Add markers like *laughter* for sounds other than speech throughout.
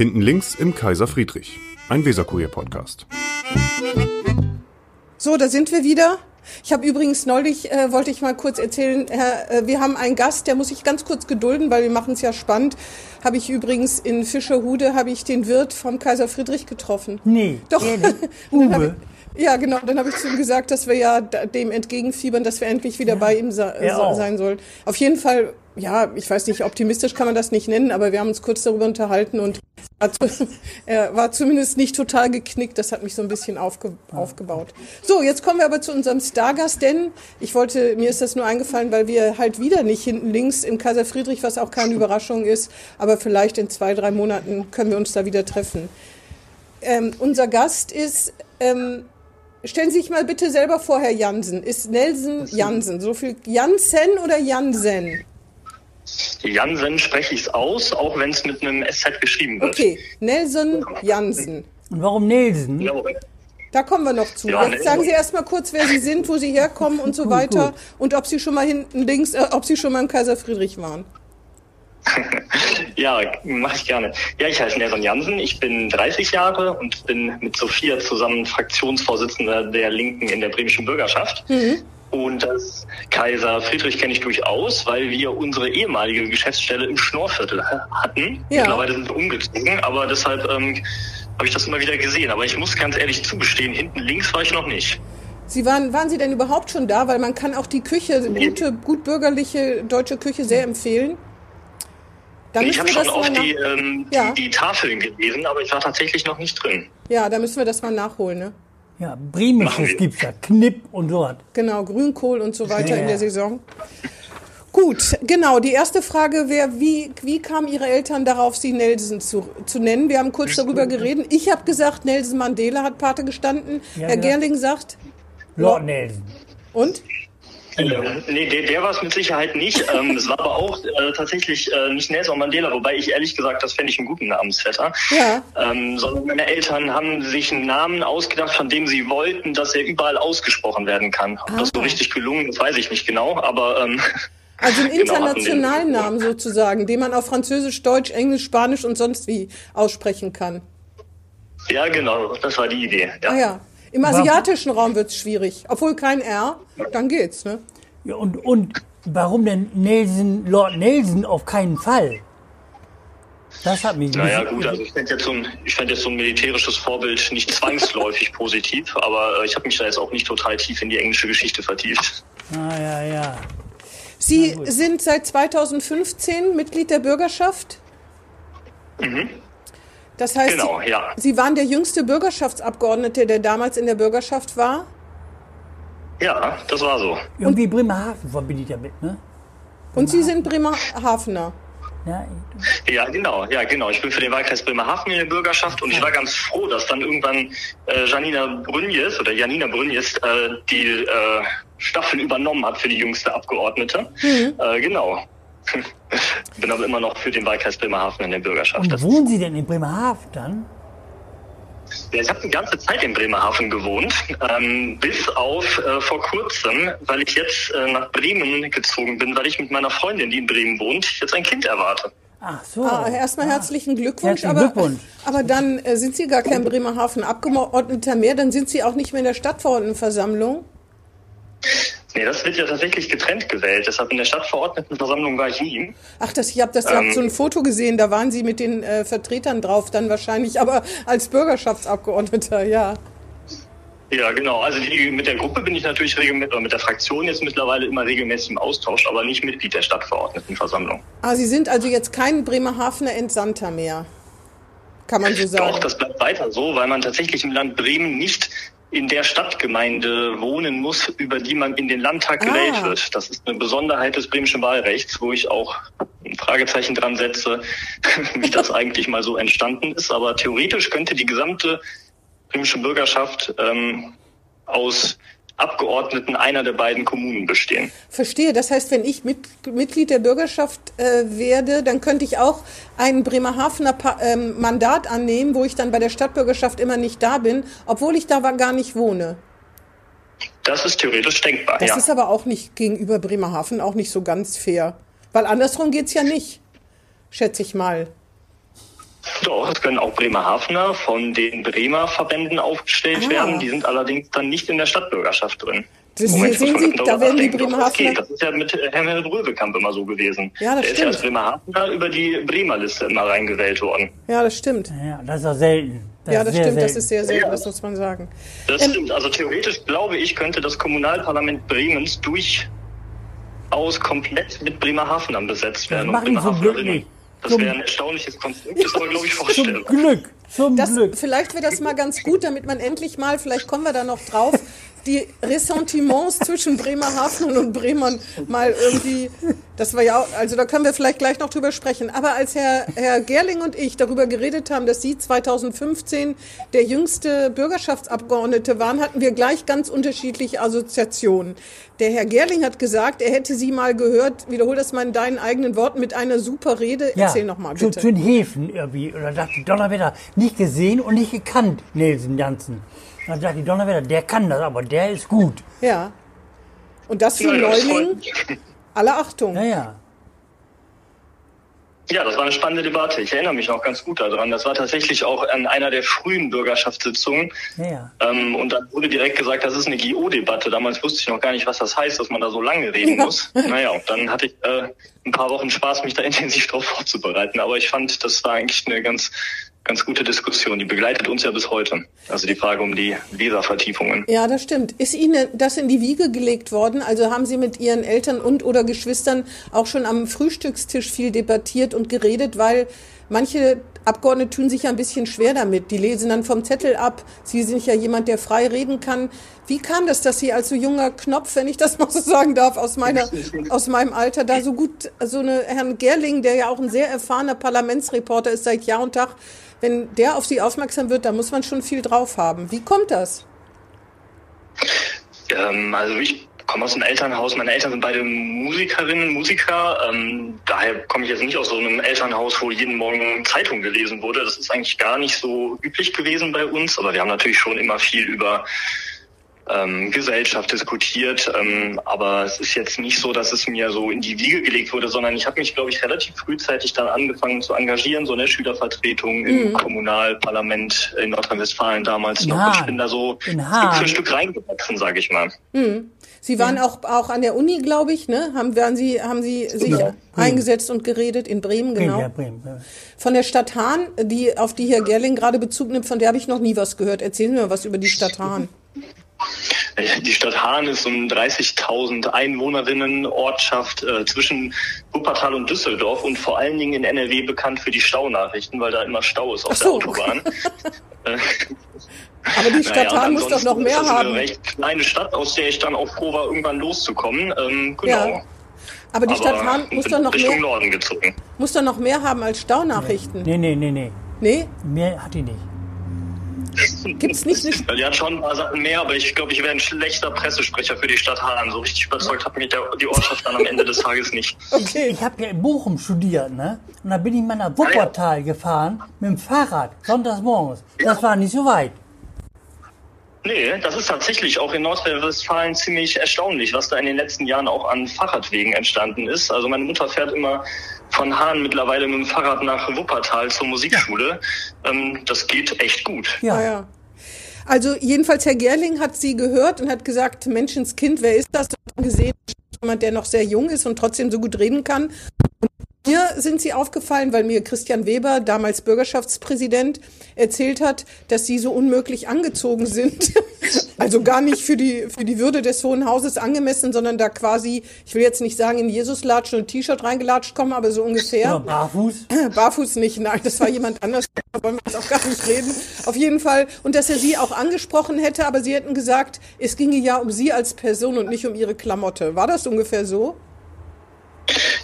Hinten links im Kaiser Friedrich, ein Weserkurier-Podcast. So, da sind wir wieder. Ich habe übrigens neulich, äh, wollte ich mal kurz erzählen, Herr, äh, wir haben einen Gast, der muss sich ganz kurz gedulden, weil wir machen es ja spannend. Habe ich übrigens in Fischerhude, habe ich den Wirt vom Kaiser Friedrich getroffen. Nee, Doch. ehrlich? *laughs* Uwe. Ja, genau. Dann habe ich zu ihm gesagt, dass wir ja dem entgegenfiebern, dass wir endlich wieder bei ihm auch. sein sollen. Auf jeden Fall, ja, ich weiß nicht, optimistisch kann man das nicht nennen, aber wir haben uns kurz darüber unterhalten und er zu- *laughs* er war zumindest nicht total geknickt. Das hat mich so ein bisschen aufge aufgebaut. So, jetzt kommen wir aber zu unserem Stargast, denn ich wollte, mir ist das nur eingefallen, weil wir halt wieder nicht hinten links im Kaiser Friedrich, was auch keine Überraschung ist, aber vielleicht in zwei, drei Monaten können wir uns da wieder treffen. Ähm, unser Gast ist, ähm, stellen Sie sich mal bitte selber vor, Herr Jansen. Ist Nelson Jansen. So viel Jansen oder Jansen? Jansen spreche ich es aus, auch wenn es mit einem SZ geschrieben wird. Okay, Nelson Jansen. Und warum Nelson? Jawohl. Da kommen wir noch zu. Ja, Jetzt sagen Sie erst mal kurz, wer Sie sind, wo Sie herkommen und so weiter gut. und ob Sie schon mal hinten links, äh, ob Sie schon mal im Kaiser Friedrich waren. Ja, mache ich gerne. Ja, ich heiße Nelson Jansen, ich bin 30 Jahre und bin mit Sophia zusammen Fraktionsvorsitzender der Linken in der bremischen Bürgerschaft. Und das Kaiser Friedrich kenne ich durchaus, weil wir unsere ehemalige Geschäftsstelle im Schnorrviertel hatten. Ja. Mittlerweile sind wir umgezogen, aber deshalb ähm, habe ich das immer wieder gesehen. Aber ich muss ganz ehrlich zugestehen, hinten links war ich noch nicht. Sie waren, waren Sie denn überhaupt schon da? Weil man kann auch die Küche, gute, gut bürgerliche deutsche Küche sehr empfehlen. Dann Ich habe schon mal die, ähm, Ja. die, die Tafeln gelesen, aber ich war tatsächlich noch nicht drin. Ja, da müssen wir das mal nachholen, ne? Ja, Bremisches gibt's ja. Knipp und so was. Genau, Grünkohl und so weiter Ja. in der Saison. Gut, genau. Die erste Frage wäre, wie, wie kamen Ihre Eltern darauf, Sie Nelson zu, zu nennen? Wir haben kurz darüber geredet. Ich habe gesagt, Nelson Mandela hat Pate gestanden. Ja, Herr ja. Gerling sagt, Lord Nelson. und? Ähm, nee, der, der war es mit Sicherheit nicht. Ähm, es war aber auch äh, tatsächlich äh, nicht Nelson Mandela, wobei ich ehrlich gesagt, das fände ich einen guten Namensvetter. Ja. Ähm, sondern meine Eltern haben sich einen Namen ausgedacht, von dem sie wollten, dass er überall ausgesprochen werden kann. Ob das so Ah. richtig gelungen ist, weiß ich nicht genau, aber ähm, *laughs* Also einen *laughs* Genau, internationalen Namen sozusagen, den man auf Französisch, Deutsch, Englisch, Spanisch und sonst wie aussprechen kann. ja genau, das war die Idee. Ja. Ah ja. Im asiatischen Raum wird's schwierig. Obwohl kein R, dann geht's, ne? Ja, und, und warum denn Nelson, Lord Nelson auf keinen Fall? Das hat mich Naja gut, also ich fände jetzt, so ein, ich fänd jetzt so ein militärisches Vorbild nicht *laughs* zwangsläufig positiv, aber äh, ich habe mich da jetzt auch nicht total tief in die englische Geschichte vertieft. Ah, ja, ja. Sie sind seit 2015 Mitglied der Bürgerschaft. Das heißt, Mhm. Genau, Sie, ja. Sie waren der jüngste Bürgerschaftsabgeordnete, der damals in der Bürgerschaft war. Ja, das war so. Irgendwie Bremerhaven verbinde ich damit, ne? Und Sie sind Bremerhavener. Ja, Ja, genau, ja, genau. Ich bin für den Wahlkreis Bremerhaven in der Bürgerschaft und ich war ganz froh, dass dann irgendwann äh, Janina Brünjes oder Janina Brünjes äh, die äh, Staffel übernommen hat für die jüngste Abgeordnete. Äh, genau. Bin aber immer noch für den Wahlkreis Bremerhaven in der Bürgerschaft. und wohnen Sie denn in Bremerhaven dann? Ja, ich habe die ganze Zeit in Bremerhaven gewohnt, ähm, bis auf äh, vor kurzem, weil ich jetzt äh, nach Bremen gezogen bin, weil ich mit meiner Freundin, die in Bremen wohnt, jetzt ein Kind erwarte. Ach so. Ah, erstmal herzlichen Glückwunsch. Herzlichen aber, Glückwunsch. aber dann äh, sind Sie gar kein Bremerhaven Abgeordneter mehr, dann sind Sie auch nicht mehr in der Stadtverordnetenversammlung. Nee, das wird ja tatsächlich getrennt gewählt. Deshalb in der Stadtverordnetenversammlung war ich nie. Ach, das, ich habe das, ich hab Ähm. so ein Foto gesehen, da waren Sie mit den äh, Vertretern drauf, dann wahrscheinlich, aber als Bürgerschaftsabgeordneter, ja. Ja, genau. Also die, mit der Gruppe bin ich natürlich regelmäßig, oder mit der Fraktion jetzt mittlerweile immer regelmäßig im Austausch, aber nicht Mitglied der Stadtverordnetenversammlung. Ah, Sie sind also jetzt kein Bremerhavener Entsandter mehr. Kann man so sagen. Doch, das bleibt weiter so, weil man tatsächlich im Land Bremen nicht in der Stadtgemeinde wohnen muss, über die man in den Landtag Ah. gewählt wird. Das ist eine Besonderheit des bremischen Wahlrechts, wo ich auch ein Fragezeichen dran setze, *laughs* wie das *laughs* eigentlich mal so entstanden ist. Aber theoretisch könnte die gesamte bremische Bürgerschaft ähm, aus Abgeordneten einer der beiden Kommunen bestehen. Verstehe. Das heißt, wenn ich mit, Mitglied der Bürgerschaft äh, werde, dann könnte ich auch ein Bremerhavener pa ähm, Mandat annehmen, wo ich dann bei der Stadtbürgerschaft immer nicht da bin, obwohl ich da gar nicht wohne. Das ist theoretisch denkbar, Das ja. ist aber auch nicht gegenüber Bremerhaven auch nicht so ganz fair. Weil andersrum geht's ja nicht, schätze ich mal. Doch, es können auch Bremerhavener von den Bremer Verbänden aufgestellt Ah. werden. Die sind allerdings dann nicht in der Stadtbürgerschaft drin. Das Moment, sehen Sie, man da werden die das Bremerhavener- geht. Das ist ja mit Herrn Röwekamp immer so gewesen. Ja, das Der ist ja stimmt. als Bremerhavener über die Bremer Liste immer reingewählt worden. Ja, das stimmt. Ja, das ist auch selten. Das ja, das stimmt, das selten. ist sehr selten, Ja. das muss man sagen. Das Ähm, stimmt. Also theoretisch glaube ich, könnte das Kommunalparlament Bremens durchaus komplett mit Bremerhavenern besetzt werden. und machen die zum Glück Bremerhavenerinnen. nicht. Das Zum- wäre ein erstaunliches Konstrukt, das aber, glaube ich, Zum vorstellbar. Glück, zum Das, Glück. vielleicht wäre das mal ganz gut, damit man endlich mal, vielleicht kommen wir da noch drauf, die Ressentiments zwischen Bremerhaven und Bremern mal irgendwie, das war ja, auch- also da können wir vielleicht gleich noch drüber sprechen. Aber als Herr, Herr Gerling und ich darüber geredet haben, dass Sie 2015 der jüngste Bürgerschaftsabgeordnete waren, hatten wir gleich ganz unterschiedliche Assoziationen. Der Herr Gerling hat gesagt, er hätte Sie mal gehört, wiederhol das mal in deinen eigenen Worten, mit einer super Rede. Erzähl noch mal zu, bitte. zu den Häfen irgendwie. Oder dachte Donnerwetter, nicht gesehen und nicht gekannt, Nelson Janssen. Dann dachte ich, Donnerwetter, der kann das, aber der ist gut. Ja. Und das für Ja, das Neuling, freut mich. *laughs* alle Achtung. Ja, ja. Ja, das war eine spannende Debatte. Ich erinnere mich noch ganz gut daran. Das war tatsächlich auch an einer der frühen Bürgerschaftssitzungen. Ja, ja. Ähm, und dann wurde direkt gesagt, das ist eine GO-Debatte. Damals wusste ich noch gar nicht, was das heißt, dass man da so lange reden Ja. muss. Naja, und dann hatte ich äh, ein paar Wochen Spaß, mich da *laughs* intensiv drauf vorzubereiten. Aber ich fand, das war eigentlich eine ganz, ganz gute Diskussion. Die begleitet uns ja bis heute. Also die Frage um die Leservertiefungen. Ja, das stimmt. Ist Ihnen das in die Wiege gelegt worden? Also haben Sie mit Ihren Eltern und oder Geschwistern auch schon am Frühstückstisch viel debattiert und geredet, weil manche Abgeordnete tun sich ja ein bisschen schwer damit. Die lesen dann vom Zettel ab. Sie sind ja jemand, der frei reden kann. Wie kam das, dass Sie als so junger Knopf, wenn ich das *laughs* mal so sagen darf, aus meiner, aus meinem Alter da so gut, so eine Herrn Gerling, der ja auch ein sehr erfahrener Parlamentsreporter ist seit Jahr und Tag, wenn der auf Sie aufmerksam wird, da muss man schon viel drauf haben. Wie kommt das? Ähm, also ich komme aus einem Elternhaus. Meine Eltern sind beide Musikerinnen, Musiker. Ähm, daher komme ich jetzt nicht aus so einem Elternhaus, wo jeden Morgen Zeitung gelesen wurde. Das ist eigentlich gar nicht so üblich gewesen bei uns. Aber wir haben natürlich schon immer viel über ähm, Gesellschaft diskutiert. Ähm, aber es ist jetzt nicht so, dass es mir so in die Wiege gelegt wurde, sondern ich habe mich, glaube ich, relativ frühzeitig dann angefangen zu engagieren, so in der Schülervertretung im Kommunalparlament in Nordrhein-Westfalen damals In noch. Ich bin da so Stück für Stück reingewachsen, sage ich mal. Sie waren auch, auch an der Uni, glaube ich, ne? Haben, waren Sie, haben Sie sich Genau. eingesetzt und geredet in Bremen, Bremen, genau. ja, Bremen. ja. Von der Stadt Hahn, die, auf die Herr Gerling gerade Bezug nimmt, von der habe ich noch nie was gehört. Erzählen Sie mir was über die Stadt Hahn. Die Stadt Hahn ist so eine 30.000 Einwohnerinnen Ortschaft äh, zwischen Wuppertal und Düsseldorf und vor allen Dingen in NRW bekannt für die Staunachrichten, weil da immer Stau ist auf so. der Autobahn. *laughs* Äh, Aber die Stadt naja, Hahn muss doch noch mehr ist das haben. eine recht kleine Stadt, aus der ich dann auch froh war, irgendwann loszukommen. Ähm, genau. Ja. Aber die Stadt Hahn muss doch noch Richtung mehr, Norden gezogen. muss doch noch mehr haben als Staunachrichten. Nee, nee, nee, nee. Nee? Mehr hat die nicht. Gibt's nicht eine Ja, Die hat schon ein paar Sachen mehr, aber ich glaube, ich wäre ein schlechter Pressesprecher für die Stadt Hahn. So richtig überzeugt hat mich der, die Ortschaft dann am Ende des Tages nicht. *laughs* Okay. Ich habe ja in Bochum studiert, ne? Und da bin ich mal nach Wuppertal gefahren mit dem Fahrrad, sonntags morgens. Das war nicht so weit. Nee, das ist tatsächlich auch in Nordrhein-Westfalen ziemlich erstaunlich, was da in den letzten Jahren auch an Fahrradwegen entstanden ist. Also meine Mutter fährt immer von Hahn mittlerweile mit dem Fahrrad nach Wuppertal zur Musikschule. Ähm, das geht echt gut. Ja. Ja. Also jedenfalls Herr Gerling hat sie gehört und hat gesagt, Menschenskind, wer ist das? Und hat gesehen, jemand, der noch sehr jung ist und trotzdem so gut reden kann. Und mir sind sie aufgefallen, weil mir Christian Weber, damals Bürgerschaftspräsident, erzählt hat, dass sie so unmöglich angezogen sind. *laughs* Also gar nicht für die, für die Würde des Hohen Hauses angemessen, sondern da quasi, ich will jetzt nicht sagen, in Jesuslatschen und T-Shirt reingelatscht kommen, aber so ungefähr. Oder barfuß. *clears throat* Barfuß nicht, nein, das war jemand anders, da wollen wir jetzt auch gar nicht reden. Auf jeden Fall. Und dass er sie auch angesprochen hätte, aber sie hätten gesagt, es ginge ja um sie als Person und nicht um ihre Klamotte. War das ungefähr so?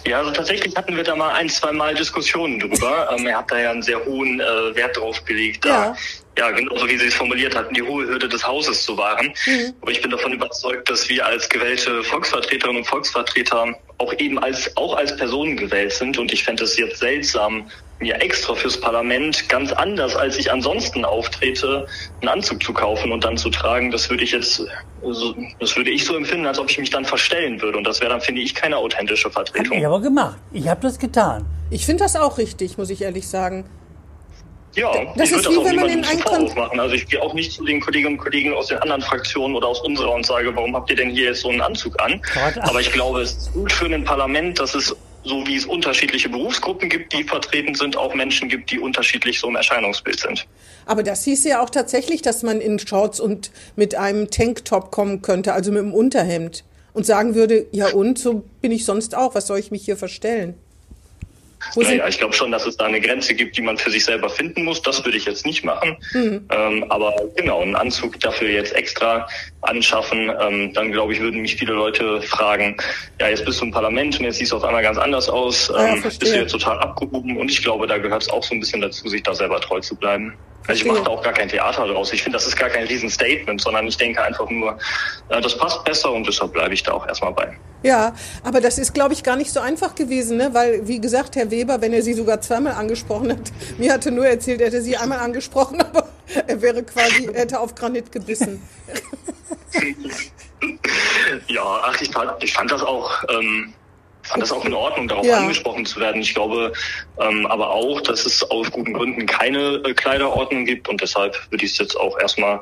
Ja, also tatsächlich hatten wir da mal ein, zwei Mal Diskussionen drüber. *laughs* Ähm, er hat da ja einen sehr hohen äh, Wert drauf gelegt, da, ja. genauso wie Sie es formuliert hatten, die hohe Hürde des Hauses zu wahren. Aber ich bin davon überzeugt, dass wir als gewählte Volksvertreterinnen und Volksvertreter auch eben als, auch als Personen gewählt sind. Und ich fände es jetzt seltsam, mir extra fürs Parlament ganz anders, als ich ansonsten auftrete, einen Anzug zu kaufen und dann zu tragen. Das würde ich jetzt, so, das würde ich so empfinden, als ob ich mich dann verstellen würde. Und das wäre dann, finde ich, keine authentische Vertretung. Hab ich aber gemacht. Ich habe das getan. Ich finde das auch richtig, muss ich ehrlich sagen. Ja, Das ich würde das auch niemandem zum Vorwurf machen. Also ich gehe auch nicht zu den Kolleginnen und Kollegen aus den anderen Fraktionen oder aus unserer und sage, warum habt ihr denn hier jetzt so einen Anzug an? Aber ich glaube, es ist gut für ein Parlament, dass es so wie es unterschiedliche Berufsgruppen gibt, die vertreten sind, auch Menschen gibt, die unterschiedlich so im Erscheinungsbild sind. Aber das hieß ja auch tatsächlich, dass man in Shorts und mit einem Tanktop kommen könnte, also mit einem Unterhemd. Und sagen würde, ja und, so bin ich sonst auch, was soll ich mich hier verstellen? Naja, ich glaube schon, dass es da eine Grenze gibt, die man für sich selber finden muss. Das würde ich jetzt nicht machen. Mhm. Ähm, aber genau, einen Anzug dafür jetzt extra anschaffen, ähm, dann glaube ich, würden mich viele Leute fragen, ja, jetzt bist du im Parlament und jetzt siehst du auf einmal ganz anders aus. Ah ja, Ähm, verstehe. bist du jetzt total abgehoben? Und ich glaube, da gehört es auch so ein bisschen dazu, sich da selber treu zu bleiben. Also ich mache da auch gar kein Theater draus. Ich finde, das ist gar kein Riesenstatement, sondern ich denke einfach nur, äh, das passt besser und deshalb bleibe ich da auch erstmal bei. ja, aber das ist, glaube ich, gar nicht so einfach gewesen, ne? weil, wie gesagt, Herr Weber, wenn er Sie sogar zweimal angesprochen hat, *laughs* mir hatte nur erzählt, er hätte Sie einmal angesprochen, *laughs* aber er wäre quasi, er hätte auf Granit gebissen. *laughs* Ja, ach, ich fand, ich fand das auch, ähm, fand das auch in Ordnung, darauf Ja. angesprochen zu werden. Ich glaube ähm, aber auch, dass es aus guten Gründen keine äh, Kleiderordnung gibt und deshalb würde ich es jetzt auch erstmal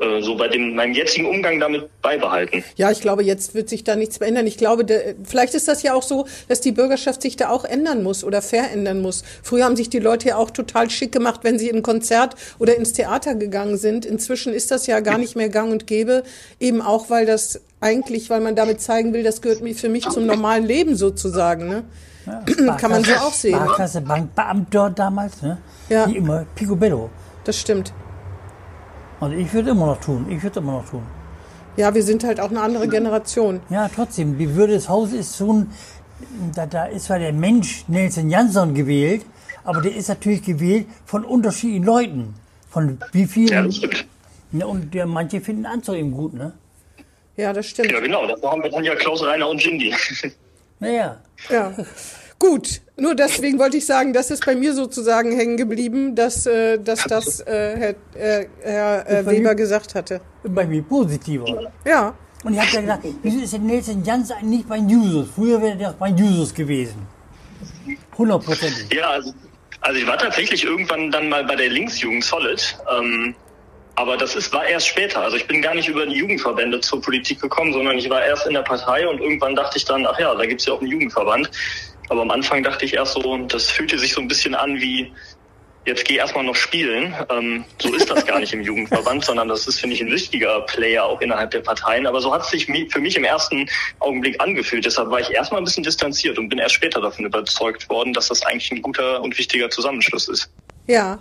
äh, so bei dem meinem jetzigen Umgang damit beibehalten. Ja, ich glaube, jetzt wird sich da nichts mehr ändern. Ich glaube, de, vielleicht ist das ja auch so, dass die Bürgerschaft sich da auch ändern muss oder verändern muss. Früher haben sich die Leute ja auch total schick gemacht, wenn sie in ein Konzert oder ins Theater gegangen sind. Inzwischen ist das ja gar nicht mehr gang und gäbe, eben auch, weil das eigentlich, weil man damit zeigen will, das gehört für mich zum normalen Leben sozusagen. Ne? Kann man so auch sehen. Sparkasse, Bankbeamter damals, ne? Ja. Die immer Picobello. Das stimmt. Also ich würde immer noch tun. Ich würde immer noch tun. Ja, wir sind halt auch eine andere Generation. Ja, trotzdem, die Würde des Hauses ist schon, da, da ist zwar der Mensch Nelson Jansson gewählt, aber der ist natürlich gewählt von unterschiedlichen Leuten. Von wie Ja, vielen. das stimmt. Ja, und der, manche finden Anzug eben gut, ne? Ja, das stimmt. Ja, genau. Da haben wir dann ja Klaus Reiner und Jindy. Naja. Ja. Gut, nur deswegen wollte ich sagen, das ist bei mir sozusagen hängen geblieben, dass, äh, dass das äh, Herr, äh, Herr äh, Weber gesagt hatte. Bei mir positiver. Ja, Und ich habe dann gedacht, wieso ist der Nelson eigentlich nicht bei Jusos? Früher wäre der bei Jusos gewesen. Hundertprozentig. Ja, also, also ich war tatsächlich irgendwann dann mal bei der Linksjugend Solid. Ähm, aber das ist, war erst später. Also ich bin gar nicht über die Jugendverbände zur Politik gekommen, sondern ich war erst in der Partei und irgendwann dachte ich dann, ach ja, da gibt's ja auch einen Jugendverband. Aber am Anfang dachte ich erst so, das fühlte sich so ein bisschen an wie, jetzt geh erstmal noch spielen. Ähm, so ist das gar nicht im Jugendverband, *laughs* sondern das ist, finde ich, ein wichtiger Player auch innerhalb der Parteien. Aber so hat es sich für mich im ersten Augenblick angefühlt. Deshalb war ich erstmal ein bisschen distanziert und bin erst später davon überzeugt worden, dass das eigentlich ein guter und wichtiger Zusammenschluss ist. ja.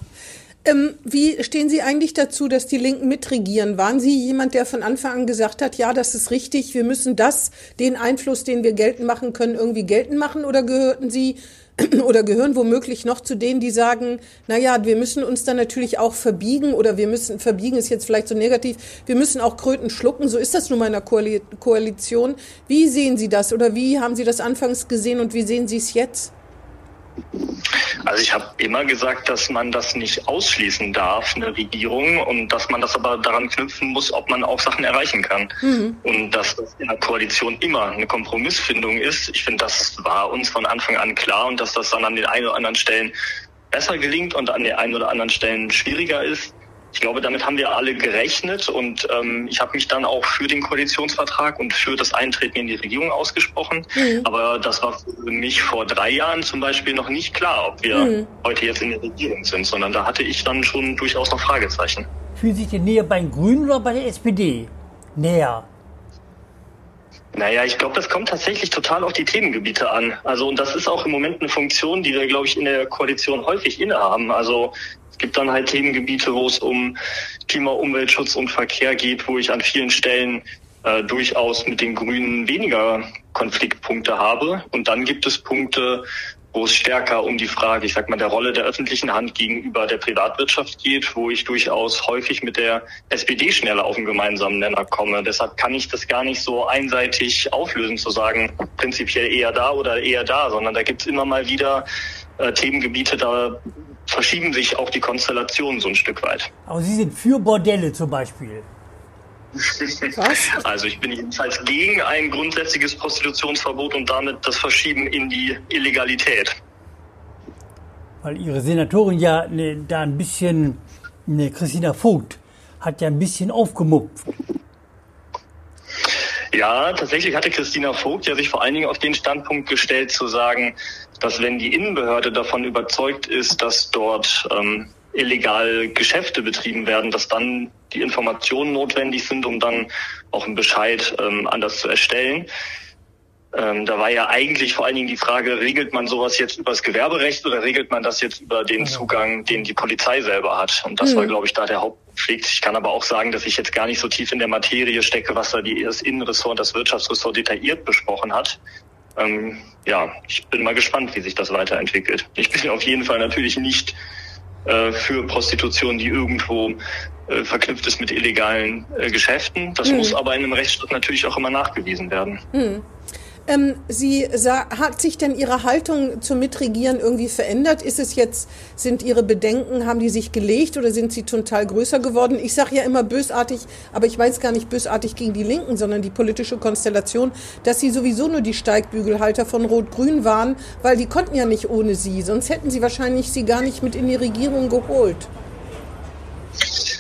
Ähm, wie stehen Sie eigentlich dazu, dass die Linken mitregieren? Waren Sie jemand, der von Anfang an gesagt hat, ja, das ist richtig, wir müssen das, den Einfluss, den wir geltend machen können, irgendwie geltend machen? Oder gehörten Sie *clears throat* oder gehören womöglich noch zu denen, die sagen, na ja, wir müssen uns dann natürlich auch verbiegen oder wir müssen, verbiegen ist jetzt vielleicht so negativ, wir müssen auch Kröten schlucken, so ist das nun mal in Koali Koalition. Wie sehen Sie das oder wie haben Sie das anfangs gesehen und wie sehen Sie es jetzt? Also ich habe immer gesagt, dass man das nicht ausschließen darf, eine Regierung, und dass man das aber daran knüpfen muss, ob man auch Sachen erreichen kann. Und dass das in der Koalition immer eine Kompromissfindung ist. Ich finde, das war uns von Anfang an klar und dass das dann an den einen oder anderen Stellen besser gelingt und an den einen oder anderen Stellen schwieriger ist. Ich glaube, damit haben wir alle gerechnet und ähm, ich habe mich dann auch für den Koalitionsvertrag und für das Eintreten in die Regierung ausgesprochen. Aber das war für mich vor drei Jahren zum Beispiel noch nicht klar, ob wir heute jetzt in der Regierung sind, sondern da hatte ich dann schon durchaus noch Fragezeichen. Fühlen Sie sich denn näher bei den Grünen oder bei der SPD? Näher. Naja, ich glaube, das kommt tatsächlich total auf die Themengebiete an. Also, und das ist auch im Moment eine Funktion, die wir, glaube ich, in der Koalition häufig innehaben. Also, es gibt dann halt Themengebiete, wo es um Klima, Umweltschutz und Verkehr geht, wo ich an vielen Stellen äh, durchaus mit den Grünen weniger Konfliktpunkte habe. Und dann gibt es Punkte, wo es stärker um die Frage, ich sag mal, der Rolle der öffentlichen Hand gegenüber der Privatwirtschaft geht, wo ich durchaus häufig mit der SPD schneller auf einen gemeinsamen Nenner komme. Deshalb kann ich das gar nicht so einseitig auflösen, zu sagen, prinzipiell eher da oder eher da, sondern da gibt es immer mal wieder äh, Themengebiete, da verschieben sich auch die Konstellationen so ein Stück weit. Aber Sie sind für Bordelle zum Beispiel. Was? Also ich bin jedenfalls gegen ein grundsätzliches Prostitutionsverbot und damit das Verschieben in die Illegalität. Weil Ihre Senatorin ja ne, da ein bisschen, ne, Christina Vogt, hat ja ein bisschen aufgemupft. Ja, tatsächlich hatte Christina Vogt ja sich vor allen Dingen auf den Standpunkt gestellt zu sagen, dass wenn die Innenbehörde davon überzeugt ist, dass dort ähm, illegal Geschäfte betrieben werden, dass dann die Informationen notwendig sind, um dann auch einen Bescheid ähm, anders zu erstellen. Ähm, da war ja eigentlich vor allen Dingen die Frage, regelt man sowas jetzt über das Gewerberecht oder regelt man das jetzt über den Zugang, den die Polizei selber hat? Und das mhm. war, glaube ich, da der Hauptkonflikt. Ich kann aber auch sagen, dass ich jetzt gar nicht so tief in der Materie stecke, was da die, das Innenressort und das Wirtschaftsressort detailliert besprochen hat. Ähm, ja, ich bin mal gespannt, wie sich das weiterentwickelt. Ich bin auf jeden Fall natürlich nicht äh, für Prostitution, die irgendwo äh, verknüpft ist mit illegalen äh, Geschäften. Das mhm. muss aber in einem Rechtsstaat natürlich auch immer nachgewiesen werden. Mhm. Ähm, Sie hat sich denn Ihre Haltung zum Mitregieren irgendwie verändert? Ist es jetzt, sind Ihre Bedenken, haben die sich gelegt oder sind sie total größer geworden? Ich sage ja immer bösartig, aber ich weiß gar nicht bösartig gegen die Linken, sondern die politische Konstellation, dass sie sowieso nur die Steigbügelhalter von Rot-Grün waren, weil die konnten ja nicht ohne sie. Sonst hätten sie wahrscheinlich sie gar nicht mit in die Regierung geholt.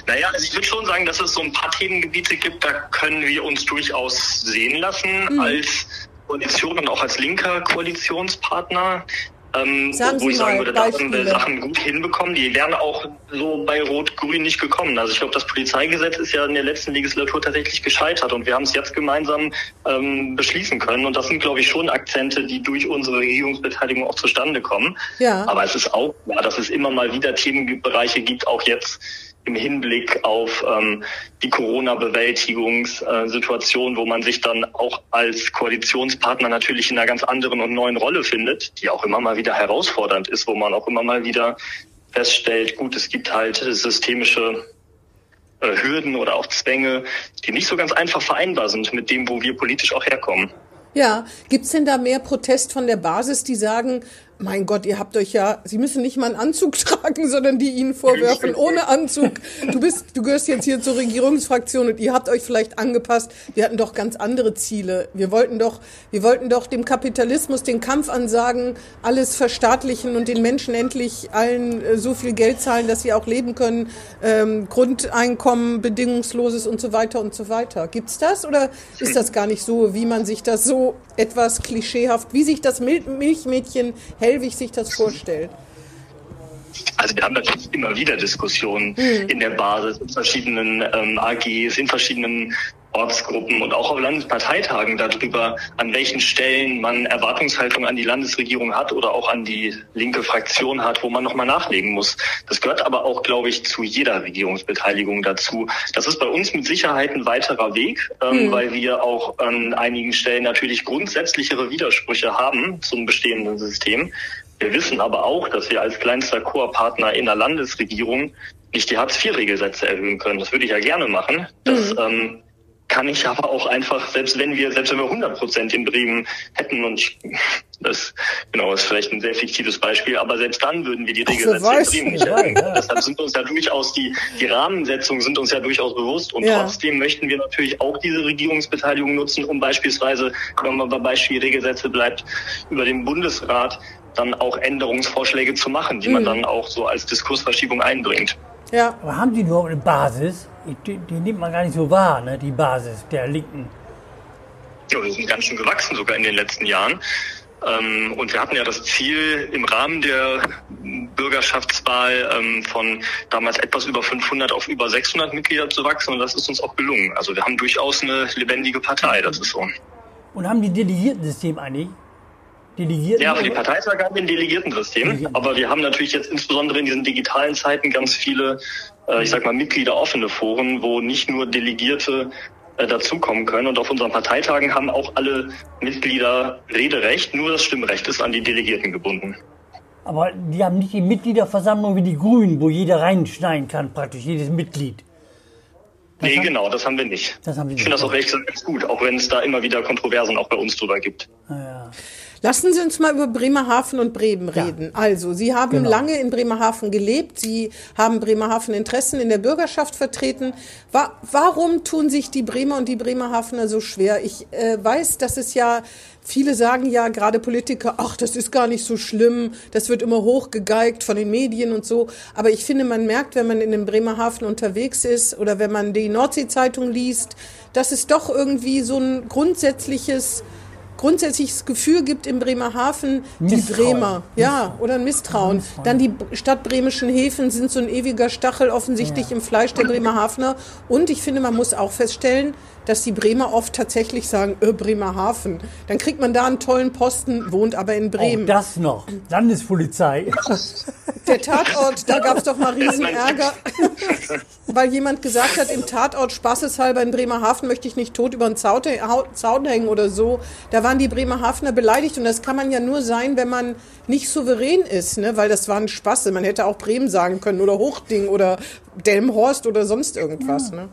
Naja, also ich würde schon sagen, dass es so ein paar Themengebiete gibt, da können wir uns durchaus sehen lassen mhm. als Koalition und auch als linker Koalitionspartner. Ähm, wo ich sagen würde, da haben wir Sachen gut hinbekommen. Die wären auch so bei Rot-Grün nicht gekommen. Also ich glaube, das Polizeigesetz ist ja in der letzten Legislatur tatsächlich gescheitert und wir haben es jetzt gemeinsam ähm, beschließen können. Und das sind, glaube ich, schon Akzente, die durch unsere Regierungsbeteiligung auch zustande kommen. Ja. Aber es ist auch klar, dass es immer mal wieder Themenbereiche gibt, auch jetzt im Hinblick auf ähm, die Corona-Bewältigungssituation, wo man sich dann auch als Koalitionspartner natürlich in einer ganz anderen und neuen Rolle findet, die auch immer mal wieder herausfordernd ist, wo man auch immer mal wieder feststellt, gut, es gibt halt systemische äh, Hürden oder auch Zwänge, die nicht so ganz einfach vereinbar sind mit dem, wo wir politisch auch herkommen. Ja, gibt's denn da mehr Protest von der Basis, die sagen, mein Gott, ihr habt euch ja, Sie müssen nicht mal einen Anzug *laughs* tragen, sondern die Ihnen vorwerfen, ohne Anzug. Du bist, du gehörst jetzt hier zur Regierungsfraktion und ihr habt euch vielleicht angepasst. Wir hatten doch ganz andere Ziele. Wir wollten doch, wir wollten doch dem Kapitalismus den Kampf ansagen, alles verstaatlichen und den Menschen endlich allen äh, so viel Geld zahlen, dass sie auch leben können, ähm, Grundeinkommen, bedingungsloses und so weiter und so weiter. Gibt's das oder ist das gar nicht so, wie man sich das so etwas klischeehaft, wie sich das Milchmädchen hält? Hellwig sich das vorstellt? Also wir haben natürlich immer wieder Diskussionen mhm. in der Basis, in verschiedenen ähm, AGs, in verschiedenen Ortsgruppen und auch auf Landesparteitagen darüber, an welchen Stellen man Erwartungshaltung an die Landesregierung hat oder auch an die linke Fraktion hat, wo man nochmal nachlegen muss. Das gehört aber auch, glaube ich, zu jeder Regierungsbeteiligung dazu. Das ist bei uns mit Sicherheit ein weiterer Weg, ähm, mhm. weil wir auch an einigen Stellen natürlich grundsätzlichere Widersprüche haben zum bestehenden System. Wir wissen aber auch, dass wir als kleinster Chorpartner in der Landesregierung nicht die Hartz-IV-Regelsätze erhöhen können. Das würde ich ja gerne machen. Das mhm. ähm, kann ich aber auch einfach, selbst wenn wir, selbst wenn wir 100 Prozent in Bremen hätten und ich, das, genau, ist vielleicht ein sehr fiktives Beispiel, aber selbst dann würden wir die Regelsätze in Bremen *laughs* nicht erhöhen. Ja. Deshalb sind uns ja durchaus die, die Rahmensetzungen sind uns ja durchaus bewusst und ja. trotzdem möchten wir natürlich auch diese Regierungsbeteiligung nutzen, um beispielsweise, wenn man bei Beispiel Regelsätze bleibt, über den Bundesrat dann auch Änderungsvorschläge zu machen, die mhm. man dann auch so als Diskursverschiebung einbringt. Ja. Aber haben die nur eine Basis? Die, die, nimmt man gar nicht so wahr, ne? die Basis der Linken. Ja, wir sind ganz schön gewachsen sogar in den letzten Jahren. Ähm, und wir hatten ja das Ziel im Rahmen der Bürgerschaftswahl ähm, von damals etwas über 500 auf über 600 Mitglieder zu wachsen und das ist uns auch gelungen. Also wir haben durchaus eine lebendige Partei, das ist so. Und haben die Delegiertensystem eigentlich? Delegierten? Ja, für die Parteitage haben wir ein Delegiertensystem. Delegierten. Aber wir haben natürlich jetzt insbesondere in diesen digitalen Zeiten ganz viele, äh, ich sag mal, Mitglieder offene Foren, wo nicht nur Delegierte äh, dazukommen können. Und auf unseren Parteitagen haben auch alle Mitglieder Rederecht, nur das Stimmrecht ist an die Delegierten gebunden. Aber die haben nicht die Mitgliederversammlung wie die Grünen, wo jeder reinschneiden kann, praktisch jedes Mitglied. Das nee, genau, das haben wir nicht. Das haben wir nicht. Ich finde das auch gesagt ganz gut, auch wenn es da immer wieder Kontroversen auch bei uns drüber gibt. Ah, ja. Lassen Sie uns mal über Bremerhaven und Bremen reden. Ja. Also, Sie haben genau. lange in Bremerhaven gelebt. Sie haben Bremerhaven Interessen in der Bürgerschaft vertreten. Wa warum tun sich die Bremer und die Bremerhavener so schwer? Ich äh, weiß, dass es ja Viele sagen ja, gerade Politiker, ach, das ist gar nicht so schlimm, das wird immer hochgegeigt von den Medien und so. Aber ich finde, man merkt, wenn man in dem Bremerhaven unterwegs ist oder wenn man die Nordsee-Zeitung liest, dass es doch irgendwie so ein grundsätzliches grundsätzliches Gefühl gibt im Bremerhaven, die Bremer, ja, oder ein Misstrauen. Misstrauen. Dann die stadtbremischen Häfen sind so ein ewiger Stachel offensichtlich ja. im Fleisch der Bremerhavener. Und ich finde, man muss auch feststellen, dass die Bremer oft tatsächlich sagen, äh, Bremerhaven. Dann kriegt man da einen tollen Posten, wohnt aber in Bremen. Auch das noch. Landespolizei. Der Tatort, da gab es doch mal Riesenärger, weil jemand gesagt hat, im Tatort spaßeshalber in Bremerhaven möchte ich nicht tot über den Zaun hängen oder so. Da waren die Bremerhavener beleidigt und das kann man ja nur sein, wenn man nicht souverän ist, ne? weil das waren Spaße. Man hätte auch Bremen sagen können oder Hochding oder Delmhorst oder sonst irgendwas. Ne?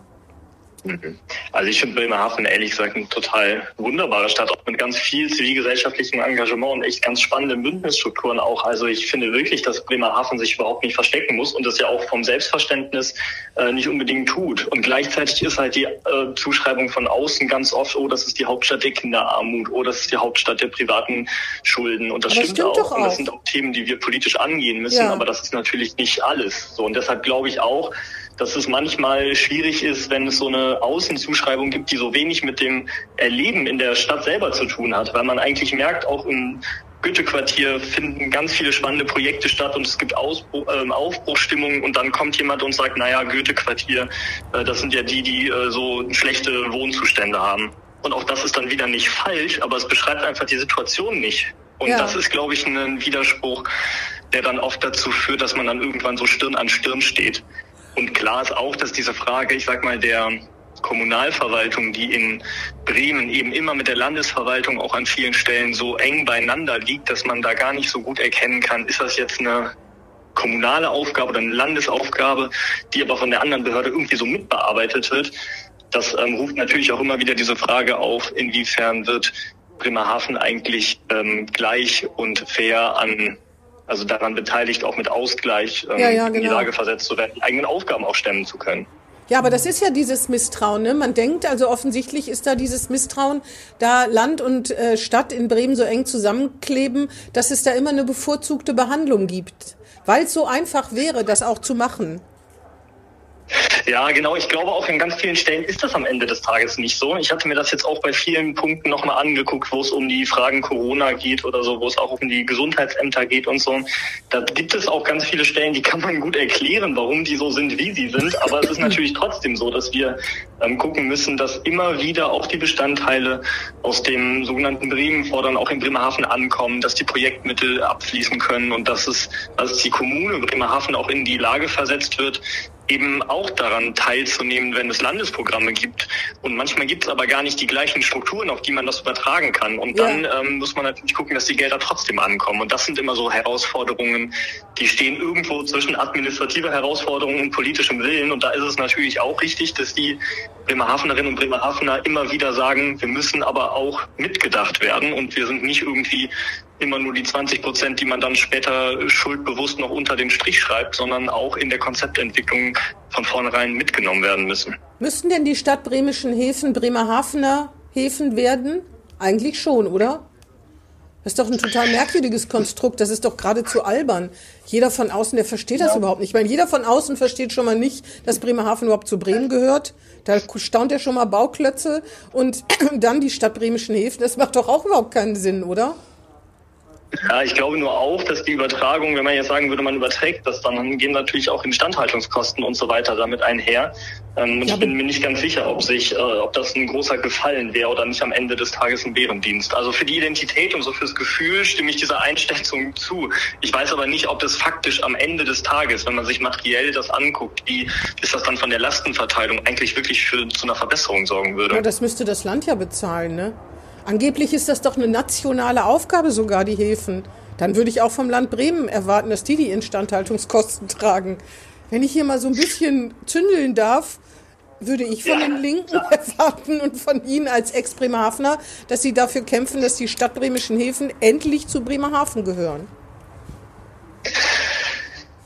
Mhm. Also ich finde Bremerhaven ehrlich gesagt eine total wunderbare Stadt, auch mit ganz viel zivilgesellschaftlichem Engagement und echt ganz spannenden Bündnisstrukturen auch. Also ich finde wirklich, dass Bremerhaven sich überhaupt nicht verstecken muss und das ja auch vom Selbstverständnis äh, nicht unbedingt tut. Und gleichzeitig ist halt die äh, Zuschreibung von außen ganz oft, oh, das ist die Hauptstadt der Kinderarmut, oh, das ist die Hauptstadt der privaten Schulden. Und das, stimmt, stimmt, auch. auch. Und das sind auch Themen, die wir politisch angehen müssen, ja. aber das ist natürlich nicht alles. So und deshalb glaube ich auch, dass es manchmal schwierig ist, wenn es so eine Außenzuschreibung gibt, die so wenig mit dem Erleben in der Stadt selber zu tun hat, weil man eigentlich merkt, auch im Goethe-Quartier finden ganz viele spannende Projekte statt und es gibt Ausbruch, äh, Aufbruchstimmungen und dann kommt jemand und sagt, naja, Goethe-Quartier, äh, das sind ja die, die äh, so schlechte Wohnzustände haben. Und auch das ist dann wieder nicht falsch, aber es beschreibt einfach die Situation nicht. Und ja. das ist, glaube ich, ein Widerspruch, der dann oft dazu führt, dass man dann irgendwann so Stirn an Stirn steht. Und klar ist auch, dass diese Frage, ich sag mal, der Kommunalverwaltung, die in Bremen eben immer mit der Landesverwaltung auch an vielen Stellen so eng beieinander liegt, dass man da gar nicht so gut erkennen kann, ist das jetzt eine kommunale Aufgabe oder eine Landesaufgabe, die aber von der anderen Behörde irgendwie so mitbearbeitet wird. Das ähm, ruft natürlich auch immer wieder diese Frage auf, inwiefern wird Bremerhaven eigentlich ähm, gleich und fair an also daran beteiligt, auch mit Ausgleich ähm, ja, ja, genau. in die genau. Lage versetzt zu werden, die eigenen Aufgaben auch stemmen zu können. Ja, aber das ist ja dieses Misstrauen. Ne? Man denkt, also offensichtlich ist da dieses Misstrauen, da Land und äh, Stadt in Bremen so eng zusammenkleben, dass es da immer eine bevorzugte Behandlung gibt. Weil es so einfach wäre, das auch zu machen. Ja, genau. Ich glaube auch in ganz vielen Stellen ist das am Ende des Tages nicht so. Ich hatte mir das jetzt auch bei vielen Punkten nochmal angeguckt, wo es um die Fragen Corona geht oder so, wo es auch um die Gesundheitsämter geht und so. Da gibt es auch ganz viele Stellen, die kann man gut erklären, warum die so sind, wie sie sind. Aber es ist natürlich trotzdem so, dass wir ähm, gucken müssen, dass immer wieder auch die Bestandteile aus dem sogenannten Bremen-Fordern auch in Bremerhaven ankommen, dass die Projektmittel abfließen können und dass es, dass die Kommune Bremerhaven auch in die Lage versetzt wird, eben auch daran teilzunehmen, wenn es Landesprogramme gibt. Und manchmal gibt es aber gar nicht die gleichen Strukturen, auf die man das übertragen kann. Und dann ja. ähm, muss man natürlich gucken, dass die Gelder trotzdem ankommen. Und das sind immer so Herausforderungen, die stehen irgendwo zwischen administrativer Herausforderung und politischem Willen. Und da ist es natürlich auch richtig, dass die Bremerhavenerinnen und Bremerhavener immer wieder sagen, wir müssen aber auch mitgedacht werden und wir sind nicht irgendwie immer nur die 20 Prozent, die man dann später schuldbewusst noch unter den Strich schreibt, sondern auch in der Konzeptentwicklung von vornherein mitgenommen werden müssen. Müssten denn die stadtbremischen Häfen Bremerhavener Häfen werden? Eigentlich schon, oder? Das ist doch ein total merkwürdiges Konstrukt. Das ist doch geradezu albern. Jeder von außen, der versteht das ja. überhaupt nicht. Ich meine, jeder von außen versteht schon mal nicht, dass Bremerhaven überhaupt zu Bremen gehört. Da staunt er schon mal Bauklötze. Und *clears throat* dann die stadtbremischen Häfen. Das macht doch auch überhaupt keinen Sinn, oder? Ja, ich glaube nur auch, dass die Übertragung, wenn man jetzt sagen würde, man überträgt das, dann gehen natürlich auch Instandhaltungskosten und so weiter damit einher. Ähm, ich bin mir nicht ganz sicher, ob sich, äh, ob das ein großer Gefallen wäre oder nicht am Ende des Tages ein Bärendienst. Also für die Identität und so fürs Gefühl stimme ich dieser Einschätzung zu. Ich weiß aber nicht, ob das faktisch am Ende des Tages, wenn man sich materiell das anguckt, wie ist das dann von der Lastenverteilung eigentlich wirklich für zu einer Verbesserung sorgen würde. Ja, das müsste das Land ja bezahlen, ne? Angeblich ist das doch eine nationale Aufgabe sogar, die Häfen. Dann würde ich auch vom Land Bremen erwarten, dass die die Instandhaltungskosten *laughs* tragen. Wenn ich hier mal so ein bisschen zündeln darf, würde ich von den Linken *laughs* erwarten und von Ihnen als Ex-Bremerhavener, dass Sie dafür kämpfen, dass die stadtbremischen Häfen endlich zu Bremerhaven gehören.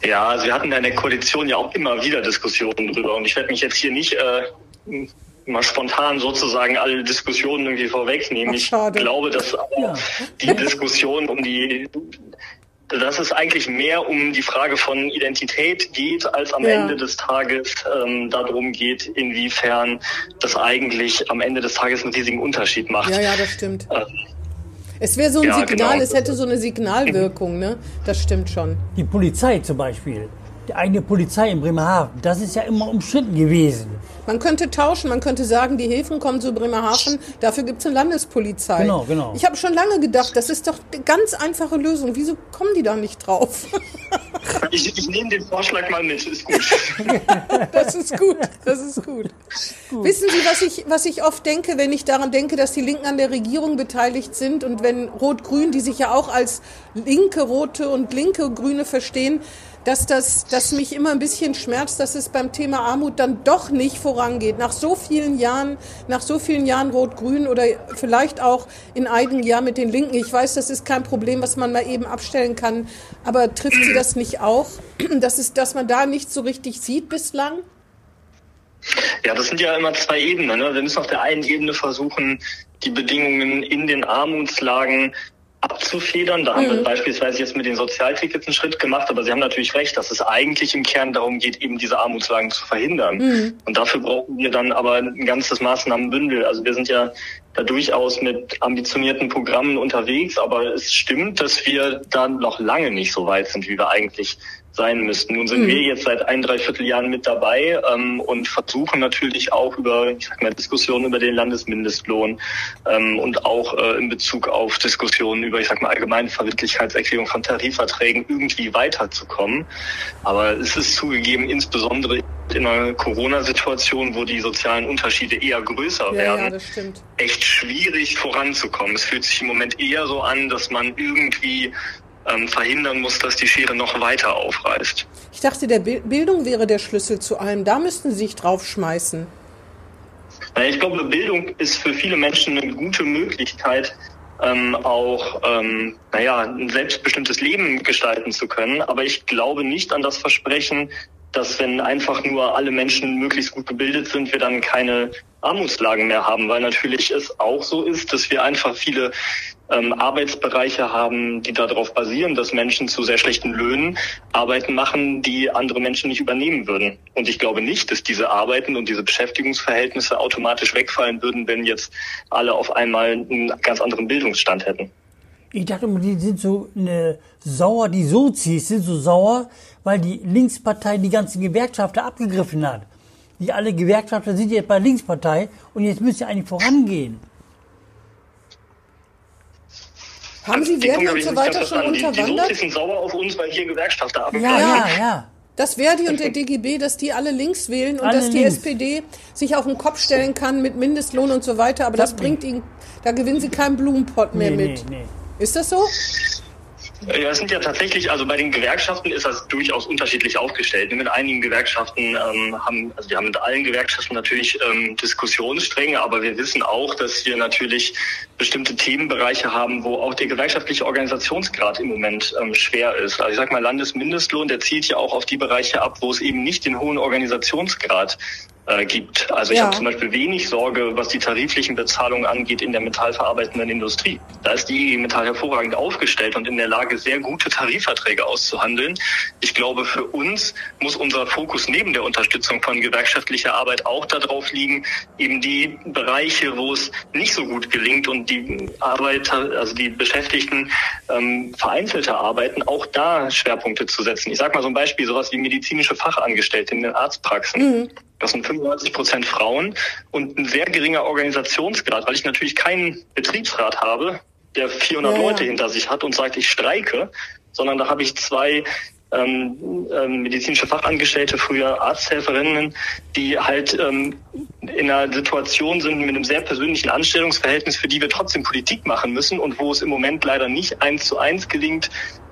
Ja, also wir hatten in der Koalition ja auch immer wieder Diskussionen drüber und ich werde mich jetzt hier nicht äh, mal spontan sozusagen alle Diskussionen irgendwie vorwegnehmen. Ach, ich glaube, dass ja. die Diskussion um die dass es eigentlich mehr um die Frage von Identität geht, als am ja. Ende des Tages ähm, darum geht, inwiefern das eigentlich am Ende des Tages einen riesigen Unterschied macht. Ja, ja, das stimmt. Äh, es wäre so ein ja, Signal, genau. es hätte so eine Signalwirkung, ne? Das stimmt schon. Die Polizei zum Beispiel die eigene Polizei in Bremerhaven, das ist ja immer umstritten gewesen. Man könnte tauschen, man könnte sagen, die Häfen kommen zu Bremerhaven, dafür gibt es eine Landespolizei. Genau, genau. Ich habe schon lange gedacht, das ist doch eine ganz einfache Lösung. Wieso kommen die da nicht drauf? *laughs* Ich, ich nehme den Vorschlag mal mit, ist gut. *laughs* Das ist gut, das ist gut. gut. Wissen Sie, was ich, was ich oft denke, wenn ich daran denke, dass die Linken an der Regierung beteiligt sind und wenn Rot-Grün, die sich ja auch als linke Rote und linke Grüne verstehen, dass das, dass mich immer ein bisschen schmerzt, dass es beim Thema Armut dann doch nicht vorangeht. Nach so vielen Jahren, nach so vielen Jahren Rot-Grün oder vielleicht auch in einigen Jahren mit den Linken. Ich weiß, das ist kein Problem, was man mal eben abstellen kann. Aber trifft Sie das nicht auch, dass es, dass man da nicht so richtig sieht bislang? Ja, das sind ja immer zwei Ebenen. Ne? Wir müssen auf der einen Ebene versuchen, die Bedingungen in den Armutslagen abzufedern. Da mhm. haben wir mhm. beispielsweise jetzt mit den Sozialtickets einen Schritt gemacht, aber Sie haben natürlich recht, dass es eigentlich im Kern darum geht, eben diese Armutslagen zu verhindern. Mhm. Und dafür brauchen wir dann aber ein ganzes Maßnahmenbündel. Also wir sind ja da durchaus mit ambitionierten Programmen unterwegs, aber es stimmt, dass wir dann noch lange nicht so weit sind, wie wir eigentlich sein müssten. Nun sind mhm. wir jetzt seit ein, dreiviertel Jahren mit dabei ähm, und versuchen natürlich auch über, ich sag mal, Diskussionen über den Landesmindestlohn ähm, und auch äh, in Bezug auf Diskussionen über, ich sag mal, allgemeine Verbindlichkeitserklärung von Tarifverträgen irgendwie weiterzukommen. Aber es ist zugegeben, insbesondere in einer Corona-Situation, wo die sozialen Unterschiede eher größer ja, werden, ja, echt schwierig voranzukommen. Es fühlt sich im Moment eher so an, dass man irgendwie ähm, verhindern muss, dass die Schere noch weiter aufreißt. Ich dachte, der Bildung wäre der Schlüssel zu allem. Da müssten Sie sich draufschmeißen. Ich glaube, Bildung ist für viele Menschen eine gute Möglichkeit, ähm, auch ähm, naja, ein selbstbestimmtes Leben gestalten zu können. Aber ich glaube nicht an das Versprechen, dass wenn einfach nur alle Menschen möglichst gut gebildet sind, wir dann keine Armutslagen mehr haben, weil natürlich es auch so ist, dass wir einfach viele ähm, Arbeitsbereiche haben, die darauf basieren, dass Menschen zu sehr schlechten Löhnen Arbeiten machen, die andere Menschen nicht übernehmen würden. Und ich glaube nicht, dass diese Arbeiten und diese Beschäftigungsverhältnisse automatisch wegfallen würden, wenn jetzt alle auf einmal einen ganz anderen Bildungsstand hätten. Ich dachte immer, die sind so eine sauer, die Sozis sind so sauer, weil die Linkspartei die ganzen Gewerkschafter abgegriffen hat. Die alle Gewerkschafter sind jetzt bei Linkspartei und jetzt müssen sie eigentlich vorangehen. Haben Sie Verdi und so weiter schon unterwandert? Die, die Sozis sind sauer auf uns, weil hier Gewerkschafter abgegriffen Ja, ja, ja. Das Verdi und der DGB, dass die alle links wählen und alle dass die links. SPD sich auf den Kopf stellen kann mit Mindestlohn und so weiter, aber das, das bringt ihnen, da gewinnen sie keinen Blumenpott mehr nee, mit. Nee, nee. Ist das so? Ja, es sind ja tatsächlich, also bei den Gewerkschaften ist das durchaus unterschiedlich aufgestellt. Mit einigen Gewerkschaften ähm, haben, also wir haben mit allen Gewerkschaften natürlich ähm, Diskussionsstränge, aber wir wissen auch, dass wir natürlich bestimmte Themenbereiche haben, wo auch der gewerkschaftliche Organisationsgrad im Moment ähm, schwer ist. Also ich sag mal, Landesmindestlohn, der zielt ja auch auf die Bereiche ab, wo es eben nicht den hohen Organisationsgrad äh, gibt. Also ich ja. habe zum Beispiel wenig Sorge, was die tariflichen Bezahlungen angeht in der metallverarbeitenden Industrie. Da ist die IG Metall hervorragend aufgestellt und in der Lage, sehr gute Tarifverträge auszuhandeln. Ich glaube, für uns muss unser Fokus neben der Unterstützung von gewerkschaftlicher Arbeit auch darauf liegen, eben die Bereiche, wo es nicht so gut gelingt und die Arbeiter, also die Beschäftigten ähm, vereinzelter arbeiten, auch da Schwerpunkte zu setzen. Ich sage mal so ein Beispiel, sowas wie medizinische Fachangestellte in den Arztpraxen. Mhm. Das sind 95 Prozent Frauen und ein sehr geringer Organisationsgrad, weil ich natürlich keinen Betriebsrat habe, der 400 ja, Leute hinter sich hat und sagt, ich streike, sondern da habe ich zwei ähm, ähm, medizinische Fachangestellte, früher Arzthelferinnen, die halt ähm, in einer Situation sind mit einem sehr persönlichen Anstellungsverhältnis, für die wir trotzdem Politik machen müssen und wo es im Moment leider nicht eins zu eins gelingt,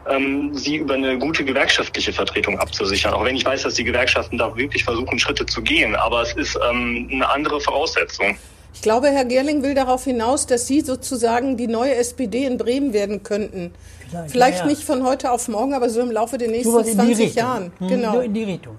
ähm, sie über eine gute gewerkschaftliche Vertretung abzusichern. Auch wenn ich weiß, dass die Gewerkschaften da wirklich versuchen, Schritte zu gehen. Aber es ist ähm, eine andere Voraussetzung. Ich glaube, Herr Gerling will darauf hinaus, dass Sie sozusagen die neue SPD in Bremen werden könnten. Vielleicht, Vielleicht ja, ja. nicht von heute auf morgen, aber so im Laufe der nächsten so 20 Jahren. Hm, genau. in die Richtung.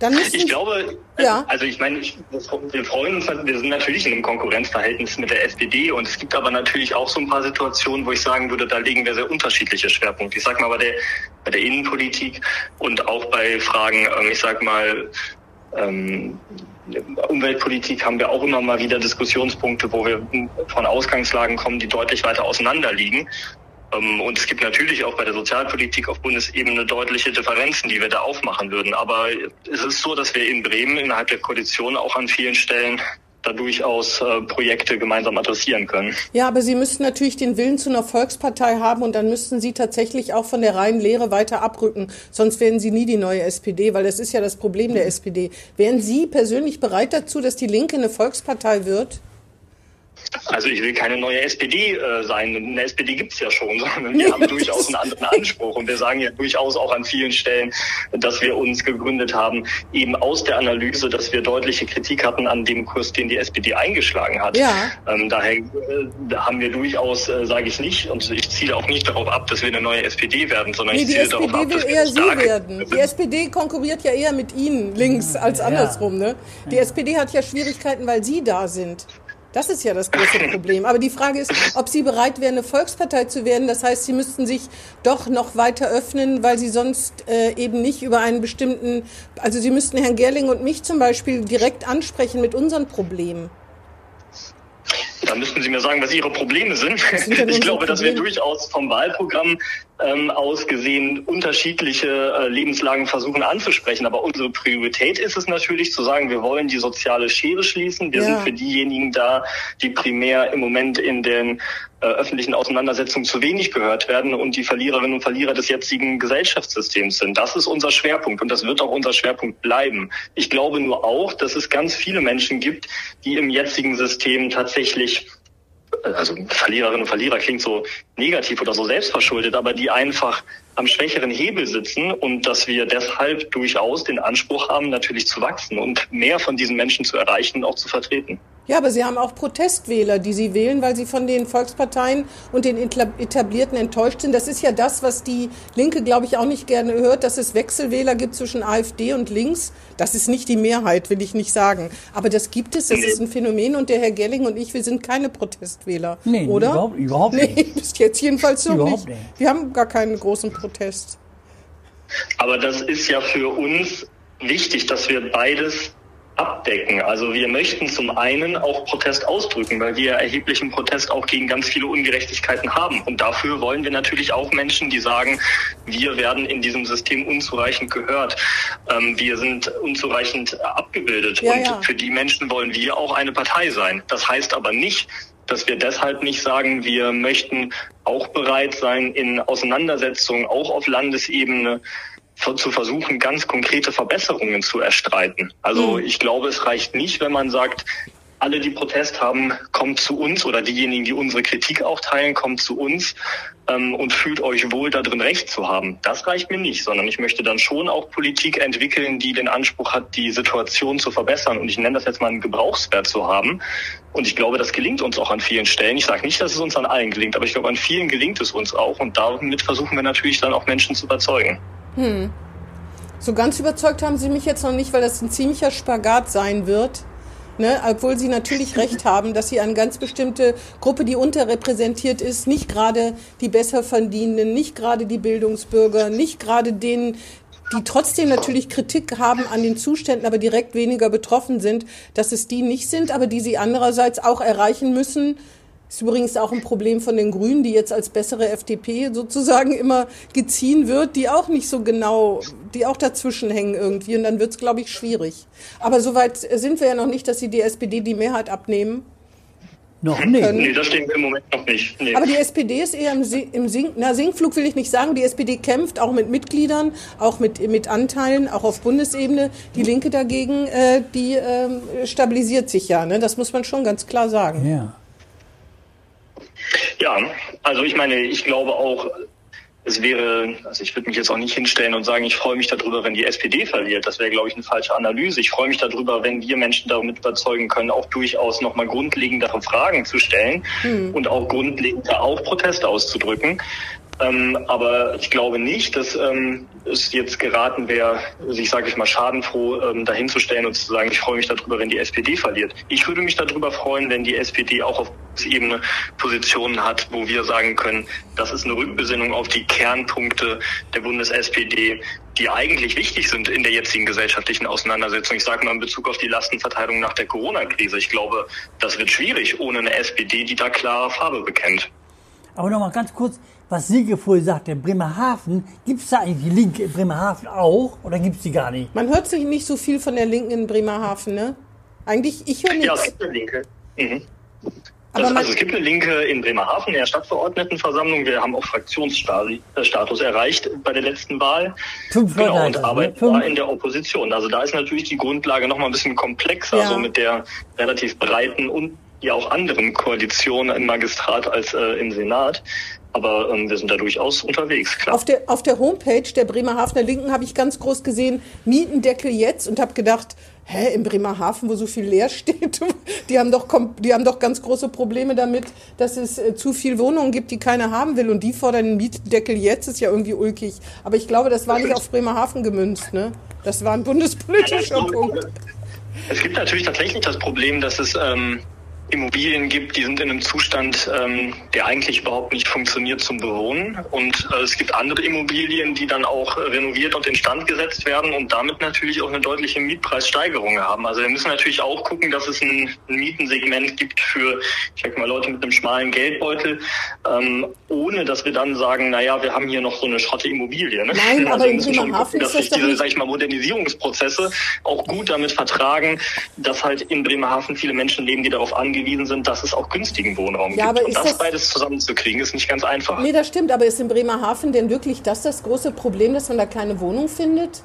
Dann ich glaube, ja. also ich meine, ich, wir freuen uns, wir sind natürlich in einem Konkurrenzverhältnis mit der SPD und es gibt aber natürlich auch so ein paar Situationen, wo ich sagen würde, da legen wir sehr unterschiedliche Schwerpunkte. Ich sag mal bei der, bei der Innenpolitik und auch bei Fragen, ähm, ich sag mal, ähm, Umweltpolitik haben wir auch immer mal wieder Diskussionspunkte, wo wir von Ausgangslagen kommen, die deutlich weiter auseinander liegen. Ähm, und es gibt natürlich auch bei der Sozialpolitik auf Bundesebene deutliche Differenzen, die wir da aufmachen würden. Aber es ist so, dass wir in Bremen innerhalb der Koalition auch an vielen Stellen da durchaus äh, Projekte gemeinsam adressieren können. Ja, aber Sie müssten natürlich den Willen zu einer Volkspartei haben und dann müssten Sie tatsächlich auch von der reinen Lehre weiter abrücken. Sonst werden Sie nie die neue SPD, weil das ist ja das Problem der SPD. Wären Sie persönlich bereit dazu, dass die Linke eine Volkspartei wird? Also ich will keine neue SPD äh, sein. Eine SPD gibt's ja schon, *laughs* sondern wir haben durchaus einen anderen Anspruch. Und wir sagen ja durchaus auch an vielen Stellen, dass wir uns gegründet haben, eben aus der Analyse, dass wir deutliche Kritik hatten an dem Kurs, den die SPD eingeschlagen hat. Ja. Ähm, daher äh, haben wir durchaus, äh, sage ich nicht, und ich ziele auch nicht darauf ab, dass wir eine neue SPD werden, sondern nee, ich ziele darauf ab, dass will eher Sie werden. Die SPD konkurriert ja eher mit Ihnen links als andersrum. Ne? Die SPD hat ja Schwierigkeiten, weil Sie da sind. Das ist ja das große Problem. Aber die Frage ist, ob Sie bereit wären, eine Volkspartei zu werden. Das heißt, Sie müssten sich doch noch weiter öffnen, weil Sie sonst äh, eben nicht über einen bestimmten, also Sie müssten Herrn Gerling und mich zum Beispiel direkt ansprechen mit unseren Problemen. Da müssten Sie mir sagen, was Ihre Probleme sind. sind *laughs* ich glaube, Probleme? dass wir durchaus vom Wahlprogramm ähm, aus gesehen unterschiedliche äh, Lebenslagen versuchen anzusprechen. Aber unsere Priorität ist es natürlich zu sagen, wir wollen die soziale Schere schließen. Wir ja. sind für diejenigen da, die primär im Moment in den äh, öffentlichen Auseinandersetzungen zu wenig gehört werden und die Verliererinnen und Verlierer des jetzigen Gesellschaftssystems sind. Das ist unser Schwerpunkt und das wird auch unser Schwerpunkt bleiben. Ich glaube nur auch, dass es ganz viele Menschen gibt, die im jetzigen System tatsächlich also Verliererinnen und Verlierer klingt so negativ oder so selbstverschuldet, aber die einfach am schwächeren Hebel sitzen und dass wir deshalb durchaus den Anspruch haben, natürlich zu wachsen und mehr von diesen Menschen zu erreichen und auch zu vertreten. Ja, aber Sie haben auch Protestwähler, die Sie wählen, weil Sie von den Volksparteien und den Etablierten enttäuscht sind. Das ist ja das, was die Linke, glaube ich, auch nicht gerne hört, dass es Wechselwähler gibt zwischen AfD und Links. Das ist nicht die Mehrheit, will ich nicht sagen. Aber das gibt es, das ist ein Phänomen und der Herr Gelling und ich, wir sind keine Protestwähler. Nee, oder? Überhaupt, überhaupt nicht. Nee, *laughs* bis jetzt jedenfalls so nicht. nicht. Wir haben gar keinen großen Protest. Aber das ist ja für uns wichtig, dass wir beides abdecken. Also wir möchten zum einen auch Protest ausdrücken, weil wir erheblichen Protest auch gegen ganz viele Ungerechtigkeiten haben. Und dafür wollen wir natürlich auch Menschen, die sagen, wir werden in diesem System unzureichend gehört, ähm, wir sind unzureichend abgebildet. Ja, und ja. für die Menschen wollen wir auch eine Partei sein. Das heißt aber nicht, dass wir deshalb nicht sagen, wir möchten auch bereit sein, in Auseinandersetzungen auch auf Landesebene zu versuchen, ganz konkrete Verbesserungen zu erstreiten. Also mhm. ich glaube, es reicht nicht, wenn man sagt, alle, die Protest haben, kommt zu uns oder diejenigen, die unsere Kritik auch teilen, kommt zu uns ähm, und fühlt euch wohl darin recht zu haben. Das reicht mir nicht, sondern ich möchte dann schon auch Politik entwickeln, die den Anspruch hat, die Situation zu verbessern. Und ich nenne das jetzt mal einen Gebrauchswert zu haben. Und ich glaube, das gelingt uns auch an vielen Stellen. Ich sage nicht, dass es uns an allen gelingt, aber ich glaube, an vielen gelingt es uns auch. Und damit versuchen wir natürlich dann auch Menschen zu überzeugen. Hm. So ganz überzeugt haben Sie mich jetzt noch nicht, weil das ein ziemlicher Spagat sein wird. Ne, obwohl Sie natürlich recht haben, dass Sie eine ganz bestimmte Gruppe, die unterrepräsentiert ist, nicht gerade die besser verdienenden, nicht gerade die Bildungsbürger, nicht gerade denen, die trotzdem natürlich Kritik haben an den Zuständen, aber direkt weniger betroffen sind, dass es die nicht sind, aber die Sie andererseits auch erreichen müssen, ist übrigens auch ein Problem von den Grünen, die jetzt als bessere FDP sozusagen immer geziehen wird, die auch nicht so genau, die auch dazwischen hängen irgendwie. Und dann wird es, glaube ich, schwierig. Aber soweit sind wir ja noch nicht, dass sie die SPD die Mehrheit abnehmen. Noch nicht. Können. Nee, das stimmt im Moment noch nicht. Nee. Aber die SPD ist eher im, im Sink, na, Sinkflug will ich nicht sagen. Die SPD kämpft auch mit Mitgliedern, auch mit, mit Anteilen, auch auf Bundesebene. Die Linke dagegen, äh, die äh, stabilisiert sich ja. Ne? Das muss man schon ganz klar sagen. Ja. Ja, also ich meine, ich glaube auch, es wäre, also ich würde mich jetzt auch nicht hinstellen und sagen, ich freue mich darüber, wenn die SPD verliert. Das wäre, glaube ich, eine falsche Analyse. Ich freue mich darüber, wenn wir Menschen damit überzeugen können, auch durchaus nochmal grundlegendere Fragen zu stellen hm. und auch grundlegender auch Proteste auszudrücken. Ähm, aber ich glaube nicht, dass ähm, es jetzt geraten wäre, sich, sage ich mal, schadenfroh ähm, dahinzustellen und zu sagen, ich freue mich darüber, wenn die SPD verliert. Ich würde mich darüber freuen, wenn die SPD auch auf Ebene Positionen hat, wo wir sagen können, das ist eine Rückbesinnung auf die Kernpunkte der Bundes-SPD, die eigentlich wichtig sind in der jetzigen gesellschaftlichen Auseinandersetzung. Ich sage mal in Bezug auf die Lastenverteilung nach der Corona-Krise. Ich glaube, das wird schwierig ohne eine SPD, die da klare Farbe bekennt. Aber nochmal ganz kurz, was Silke vorhin sagte, Bremerhaven, gibt es da eigentlich die Linke in Bremerhaven auch oder gibt es die gar nicht? Man hört sich nicht so viel von der Linken in Bremerhaven, ne? Eigentlich, ich höre nichts. Ja, es gibt eine Linke. Mhm. Das, also es gibt eine Linke in Bremerhaven, in der Stadtverordnetenversammlung. Wir haben auch Fraktionsstatus erreicht bei der letzten Wahl. Fünf Leute genau, und ne? arbeiten da in der Opposition. Also da ist natürlich die Grundlage noch mal ein bisschen komplexer, ja. so mit der relativ breiten und ja auch anderen Koalition im Magistrat als äh, im Senat. Aber ähm, wir sind da durchaus unterwegs, klar. Auf der, auf der Homepage der Bremerhavener Linken habe ich ganz groß gesehen, Mietendeckel jetzt und habe gedacht, hä, in Bremerhaven, wo so viel leer *laughs* steht, die haben doch, die haben doch ganz große Probleme damit, dass es äh, zu viel Wohnungen gibt, die keiner haben will und die fordern den Mietendeckel jetzt, ist ja irgendwie ulkig. Aber ich glaube, das war nicht auf Bremerhaven gemünzt, ne? Das war ein bundespolitischer Punkt. Es gibt natürlich tatsächlich das Problem, dass es ähm, Immobilien gibt, die sind in einem Zustand, ähm, der eigentlich überhaupt nicht funktioniert zum Bewohnen. Und äh, es gibt andere Immobilien, die dann auch renoviert und instand gesetzt werden und damit natürlich auch eine deutliche Mietpreissteigerung haben. Also wir müssen natürlich auch gucken, dass es ein, ein Mietensegment gibt für, ich sag mal, Leute mit einem schmalen Geldbeutel, ähm, ohne dass wir dann sagen, naja, wir haben hier noch so eine schrotte Immobilie. Ne? Nein, *laughs* also aber in Bremerhaven dass sich diese, sag ich mal, Modernisierungsprozesse auch gut damit vertragen, dass halt in Bremerhaven viele Menschen leben, die darauf angehen, angewiesen sind, dass es auch günstigen Wohnraum ja, gibt. Und das, das, beides zusammenzukriegen, ist nicht ganz einfach. Nee, das stimmt. Aber ist in Bremerhaven denn wirklich das das große Problem, dass man da keine Wohnung findet?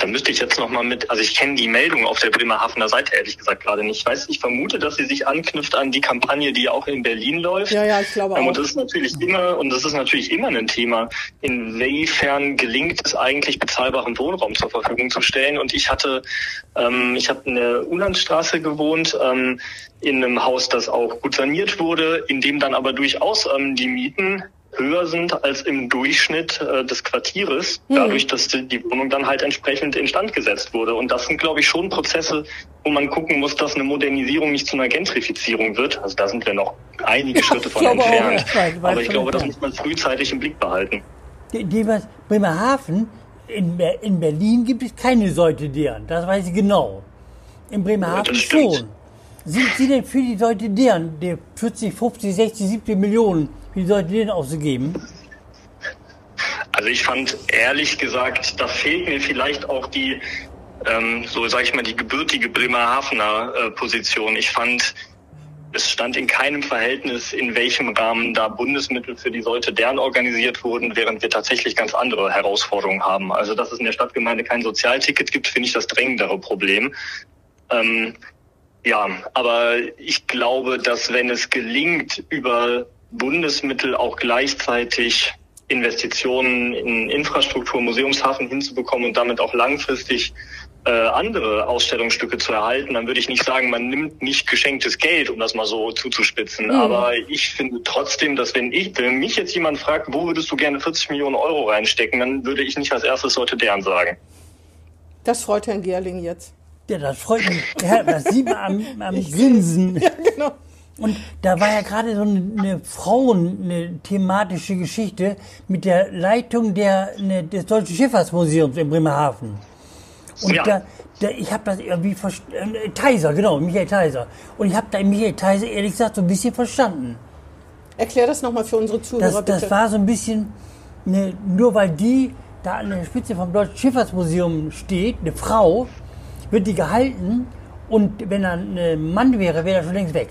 Da müsste ich jetzt nochmal mit, also ich kenne die Meldung auf der Bremerhavener Seite ehrlich gesagt gerade nicht. Ich weiß, ich vermute, dass sie sich anknüpft an die Kampagne, die auch in Berlin läuft. Ja, ja, ich glaube auch. Und das ist natürlich immer, und das ist natürlich immer ein Thema. Inwiefern gelingt es eigentlich, bezahlbaren Wohnraum zur Verfügung zu stellen? Und ich hatte, ähm, ich habe in der Ulandstraße gewohnt, ähm, in einem Haus, das auch gut saniert wurde, in dem dann aber durchaus ähm, die Mieten höher sind als im Durchschnitt äh, des Quartieres, mhm. dadurch, dass die, die, Wohnung dann halt entsprechend instand gesetzt wurde. Und das sind, glaube ich, schon Prozesse, wo man gucken muss, dass eine Modernisierung nicht zu einer Gentrifizierung wird. Also da sind wir noch einige ja, Schritte von entfernt. Auch, Aber ich glaube, das muss man frühzeitig im Blick behalten. Die Bremerhaven, in, in Berlin gibt es keine Säute deren, das weiß ich genau. In Bremerhaven ja, schon. Sind Sie denn für die Leute deren, die 40, 50, 60, 70 Millionen wie sollte den auszugeben? Also ich fand ehrlich gesagt, da fehlt mir vielleicht auch die, ähm, so sage ich mal, die gebürtige Bremerhavener äh, Position. Ich fand, es stand in keinem Verhältnis, in welchem Rahmen da Bundesmittel für die Leute deren organisiert wurden, während wir tatsächlich ganz andere Herausforderungen haben. Also dass es in der Stadtgemeinde kein Sozialticket gibt, finde ich das dringendere Problem. Ähm, ja, aber ich glaube, dass wenn es gelingt, über Bundesmittel auch gleichzeitig Investitionen in Infrastruktur, Museumshafen hinzubekommen und damit auch langfristig äh, andere Ausstellungsstücke zu erhalten, dann würde ich nicht sagen, man nimmt nicht geschenktes Geld, um das mal so zuzuspitzen. Mhm. Aber ich finde trotzdem, dass wenn ich, wenn mich jetzt jemand fragt, wo würdest du gerne 40 Millionen Euro reinstecken, dann würde ich nicht als erstes heute deren sagen. Das freut Herrn Gerling jetzt. Ja, das freut mich. Ja, das sieht man am, am Grinsen. *laughs* Ja, genau. Und da war ja gerade so eine, eine Frauen, eine thematische Geschichte mit der Leitung der, ne, des Deutschen Schifffahrtsmuseums in Bremerhaven. Und ja. da, da, ich habe das irgendwie verstanden. Äh, Theiser, genau, Michael Theiser. Und ich habe da Michael Theiser ehrlich gesagt so ein bisschen verstanden. Erklär das nochmal für unsere Zuhörer, das, das war so ein bisschen, ne, nur weil die da an der Spitze vom Deutschen Schifffahrtsmuseum steht, eine Frau, wird die gehalten und wenn er ein Mann wäre, wäre er schon längst weg.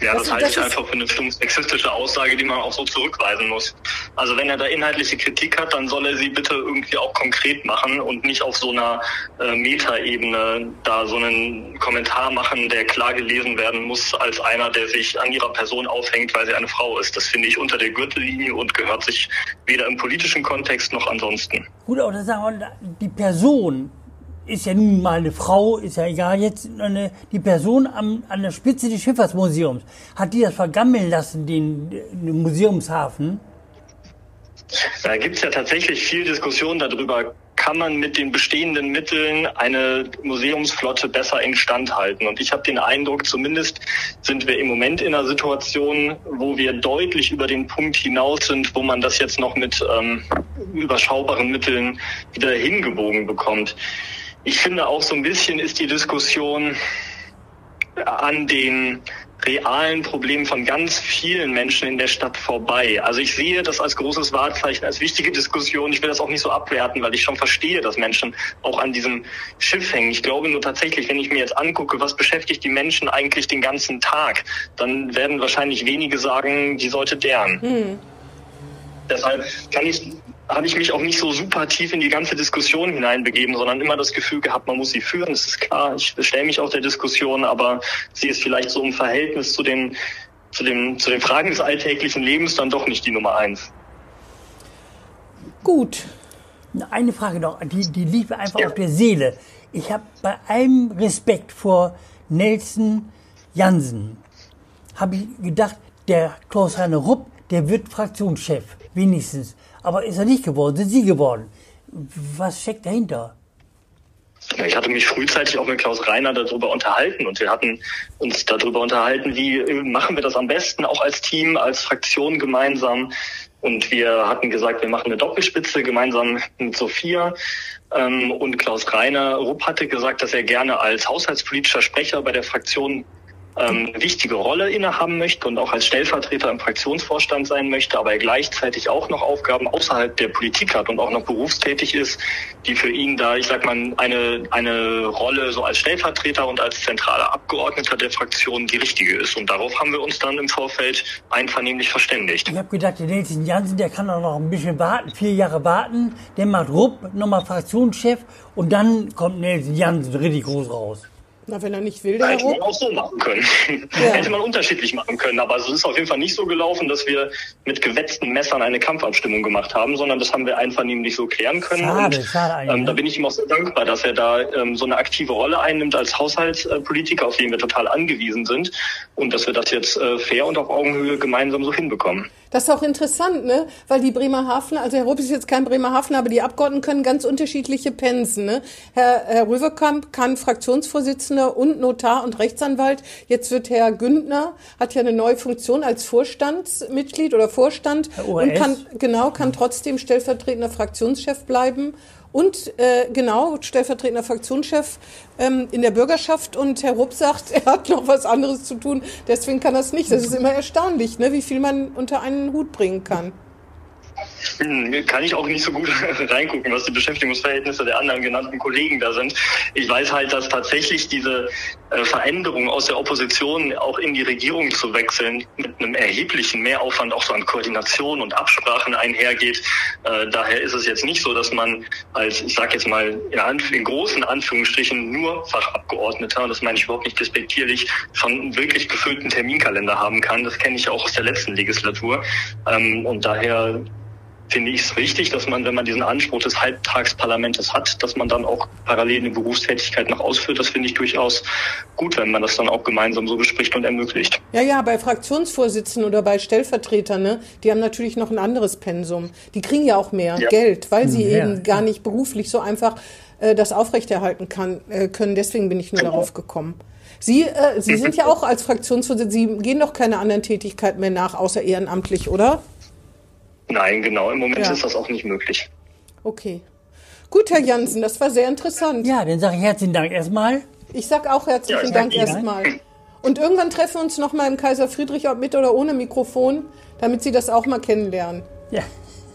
Ja, das, Das- halte ich ist- einfach für eine stumpf sexistische Aussage, die man auch so zurückweisen muss. Also wenn er da inhaltliche Kritik hat, dann soll er sie bitte irgendwie auch konkret machen und nicht auf so einer äh, Metaebene da so einen Kommentar machen, der klar gelesen werden muss als einer, der sich an ihrer Person aufhängt, weil sie eine Frau ist. Das finde ich unter der Gürtellinie und gehört sich weder im politischen Kontext noch ansonsten. Gut, aber das sagen wir, die Person ist ja nun mal eine Frau, ist ja egal jetzt, eine, die Person am, an der Spitze des Schifffahrtsmuseums, hat die das vergammeln lassen, den, den Museumshafen? Da gibt's ja tatsächlich viel Diskussion darüber, kann man mit den bestehenden Mitteln eine Museumsflotte besser instand halten. Und ich habe den Eindruck, zumindest sind wir im Moment in einer Situation, wo wir deutlich über den Punkt hinaus sind, wo man das jetzt noch mit ähm, überschaubaren Mitteln wieder hingebogen bekommt. Ich finde auch so ein bisschen ist die Diskussion an den realen Problemen von ganz vielen Menschen in der Stadt vorbei. Also ich sehe das als großes Wahrzeichen, als wichtige Diskussion. Ich will das auch nicht so abwerten, weil ich schon verstehe, dass Menschen auch an diesem Schiff hängen. Ich glaube nur tatsächlich, wenn ich mir jetzt angucke, was beschäftigt die Menschen eigentlich den ganzen Tag, dann werden wahrscheinlich wenige sagen, die sollte deren. Deshalb kann ich, habe ich mich auch nicht so super tief in die ganze Diskussion hineinbegeben, sondern immer das Gefühl gehabt, man muss sie führen. Das ist klar. Ich stelle mich auch der Diskussion, aber sie ist vielleicht so im Verhältnis zu den, zu den, zu den Fragen des alltäglichen Lebens dann doch nicht die Nummer eins. Gut. Eine Frage noch, die, die liegt mir einfach Ja. auf der Seele. Ich habe bei allem Respekt vor Nelson Jansen, habe ich gedacht, der Klaus-Heiner Rupp, der wird Fraktionschef, wenigstens. Aber ist er nicht geworden, sind Sie geworden. Was steckt dahinter? Ich hatte mich frühzeitig auch mit Klaus Reiner darüber unterhalten und wir hatten uns darüber unterhalten, wie machen wir das am besten, auch als Team, als Fraktion gemeinsam. Und wir hatten gesagt, wir machen eine Doppelspitze gemeinsam mit Sophia. Ähm, Und Klaus Reiner Rupp hatte gesagt, dass er gerne als haushaltspolitischer Sprecher bei der Fraktion ähm, eine wichtige Rolle innehaben möchte und auch als Stellvertreter im Fraktionsvorstand sein möchte, aber er gleichzeitig auch noch Aufgaben außerhalb der Politik hat und auch noch berufstätig ist, die für ihn da, ich sag mal, eine, eine Rolle so als Stellvertreter und als zentraler Abgeordneter der Fraktion die richtige ist. Und darauf haben wir uns dann im Vorfeld einvernehmlich verständigt. Ich habe gedacht, der Nelson Jansen, der kann auch noch ein bisschen warten, vier Jahre warten. Der macht Rupp, nochmal Fraktionschef und dann kommt Nelson Jansen richtig groß raus. Na, wenn er nicht will, Herr Hätte man auch so machen können. *laughs* Ja. Hätte man unterschiedlich machen können. Aber es ist auf jeden Fall nicht so gelaufen, dass wir mit gewetzten Messern eine Kampfabstimmung gemacht haben, sondern das haben wir einvernehmlich so klären können. Schade, und schade ähm, da ne? bin ich ihm auch sehr dankbar, dass er da ähm, so eine aktive Rolle einnimmt als Haushaltspolitiker, auf den wir total angewiesen sind. Und dass wir das jetzt äh, fair und auf Augenhöhe gemeinsam so hinbekommen. Das ist auch interessant, ne? Weil die Bremerhavener, also Herr Rupp ist jetzt kein Bremerhavener, aber die Abgeordneten können ganz unterschiedliche Pensen. Ne? Herr, Herr Röverkamp kann Fraktionsvorsitzender und Notar und Rechtsanwalt. Jetzt wird Herr Güntner, hat ja eine neue Funktion als Vorstandsmitglied oder Vorstand und kann genau kann trotzdem stellvertretender Fraktionschef bleiben. Und äh, genau, stellvertretender Fraktionschef ähm, in der Bürgerschaft. Und Herr Rupp sagt, *laughs* er hat noch was anderes zu tun, deswegen kann es nicht. Das ist immer erstaunlich, ne, wie viel man unter einen Hut bringen kann. Kann ich auch nicht so gut *laughs* reingucken, was die Beschäftigungsverhältnisse der anderen genannten Kollegen da sind. Ich weiß halt, dass tatsächlich diese Veränderung aus der Opposition auch in die Regierung zu wechseln mit einem erheblichen Mehraufwand auch so an Koordination und Absprachen einhergeht. Äh, Daher ist es jetzt nicht so, dass man als, ich sage jetzt mal in, Anf in großen Anführungsstrichen nur Fachabgeordneter, das meine ich überhaupt nicht despektierlich, schon einen wirklich gefüllten Terminkalender haben kann. Das kenne ich auch aus der letzten Legislatur. Ähm, Und daher finde ich es richtig, dass man, wenn man diesen Anspruch des Halbtagsparlamentes hat, dass man dann auch parallel eine Berufstätigkeit noch ausführt. Das finde ich durchaus gut, wenn man das dann auch gemeinsam so bespricht und ermöglicht. Ja, ja, bei Fraktionsvorsitzenden oder bei Stellvertretern, ne, die haben natürlich noch ein anderes Pensum. Die kriegen ja auch mehr Ja. Geld, weil sie Ja, eben gar nicht beruflich so einfach äh, das aufrechterhalten kann, äh, können. Deswegen bin ich nur darauf gekommen. Sie, äh, Sie sind ja auch als Fraktionsvorsitzender, Sie gehen doch keine anderen Tätigkeiten mehr nach, außer ehrenamtlich, oder? Nein, genau. Im Moment Ja. ist das auch nicht möglich. Okay. Gut, Herr Jansen, das war sehr interessant. Ja, dann sage ich herzlichen Dank erstmal. Ich sag auch herzlichen Ja, Dank erstmal. Und irgendwann treffen wir uns noch mal im Kaiser Friedrich, ob mit oder ohne Mikrofon, damit Sie das auch mal kennenlernen. Ja.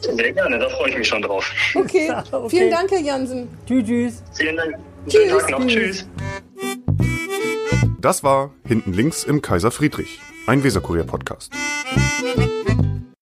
Sehr gerne, da freue ich mich schon drauf. Okay, *laughs* Okay. vielen Dank, Herr Jansen. Tschüss, tschüss. Vielen Dank. Tschüss. Tag noch. Tschüss. Tschüss. Das war Hinten links im Kaiser Friedrich, ein Weserkurier-Podcast.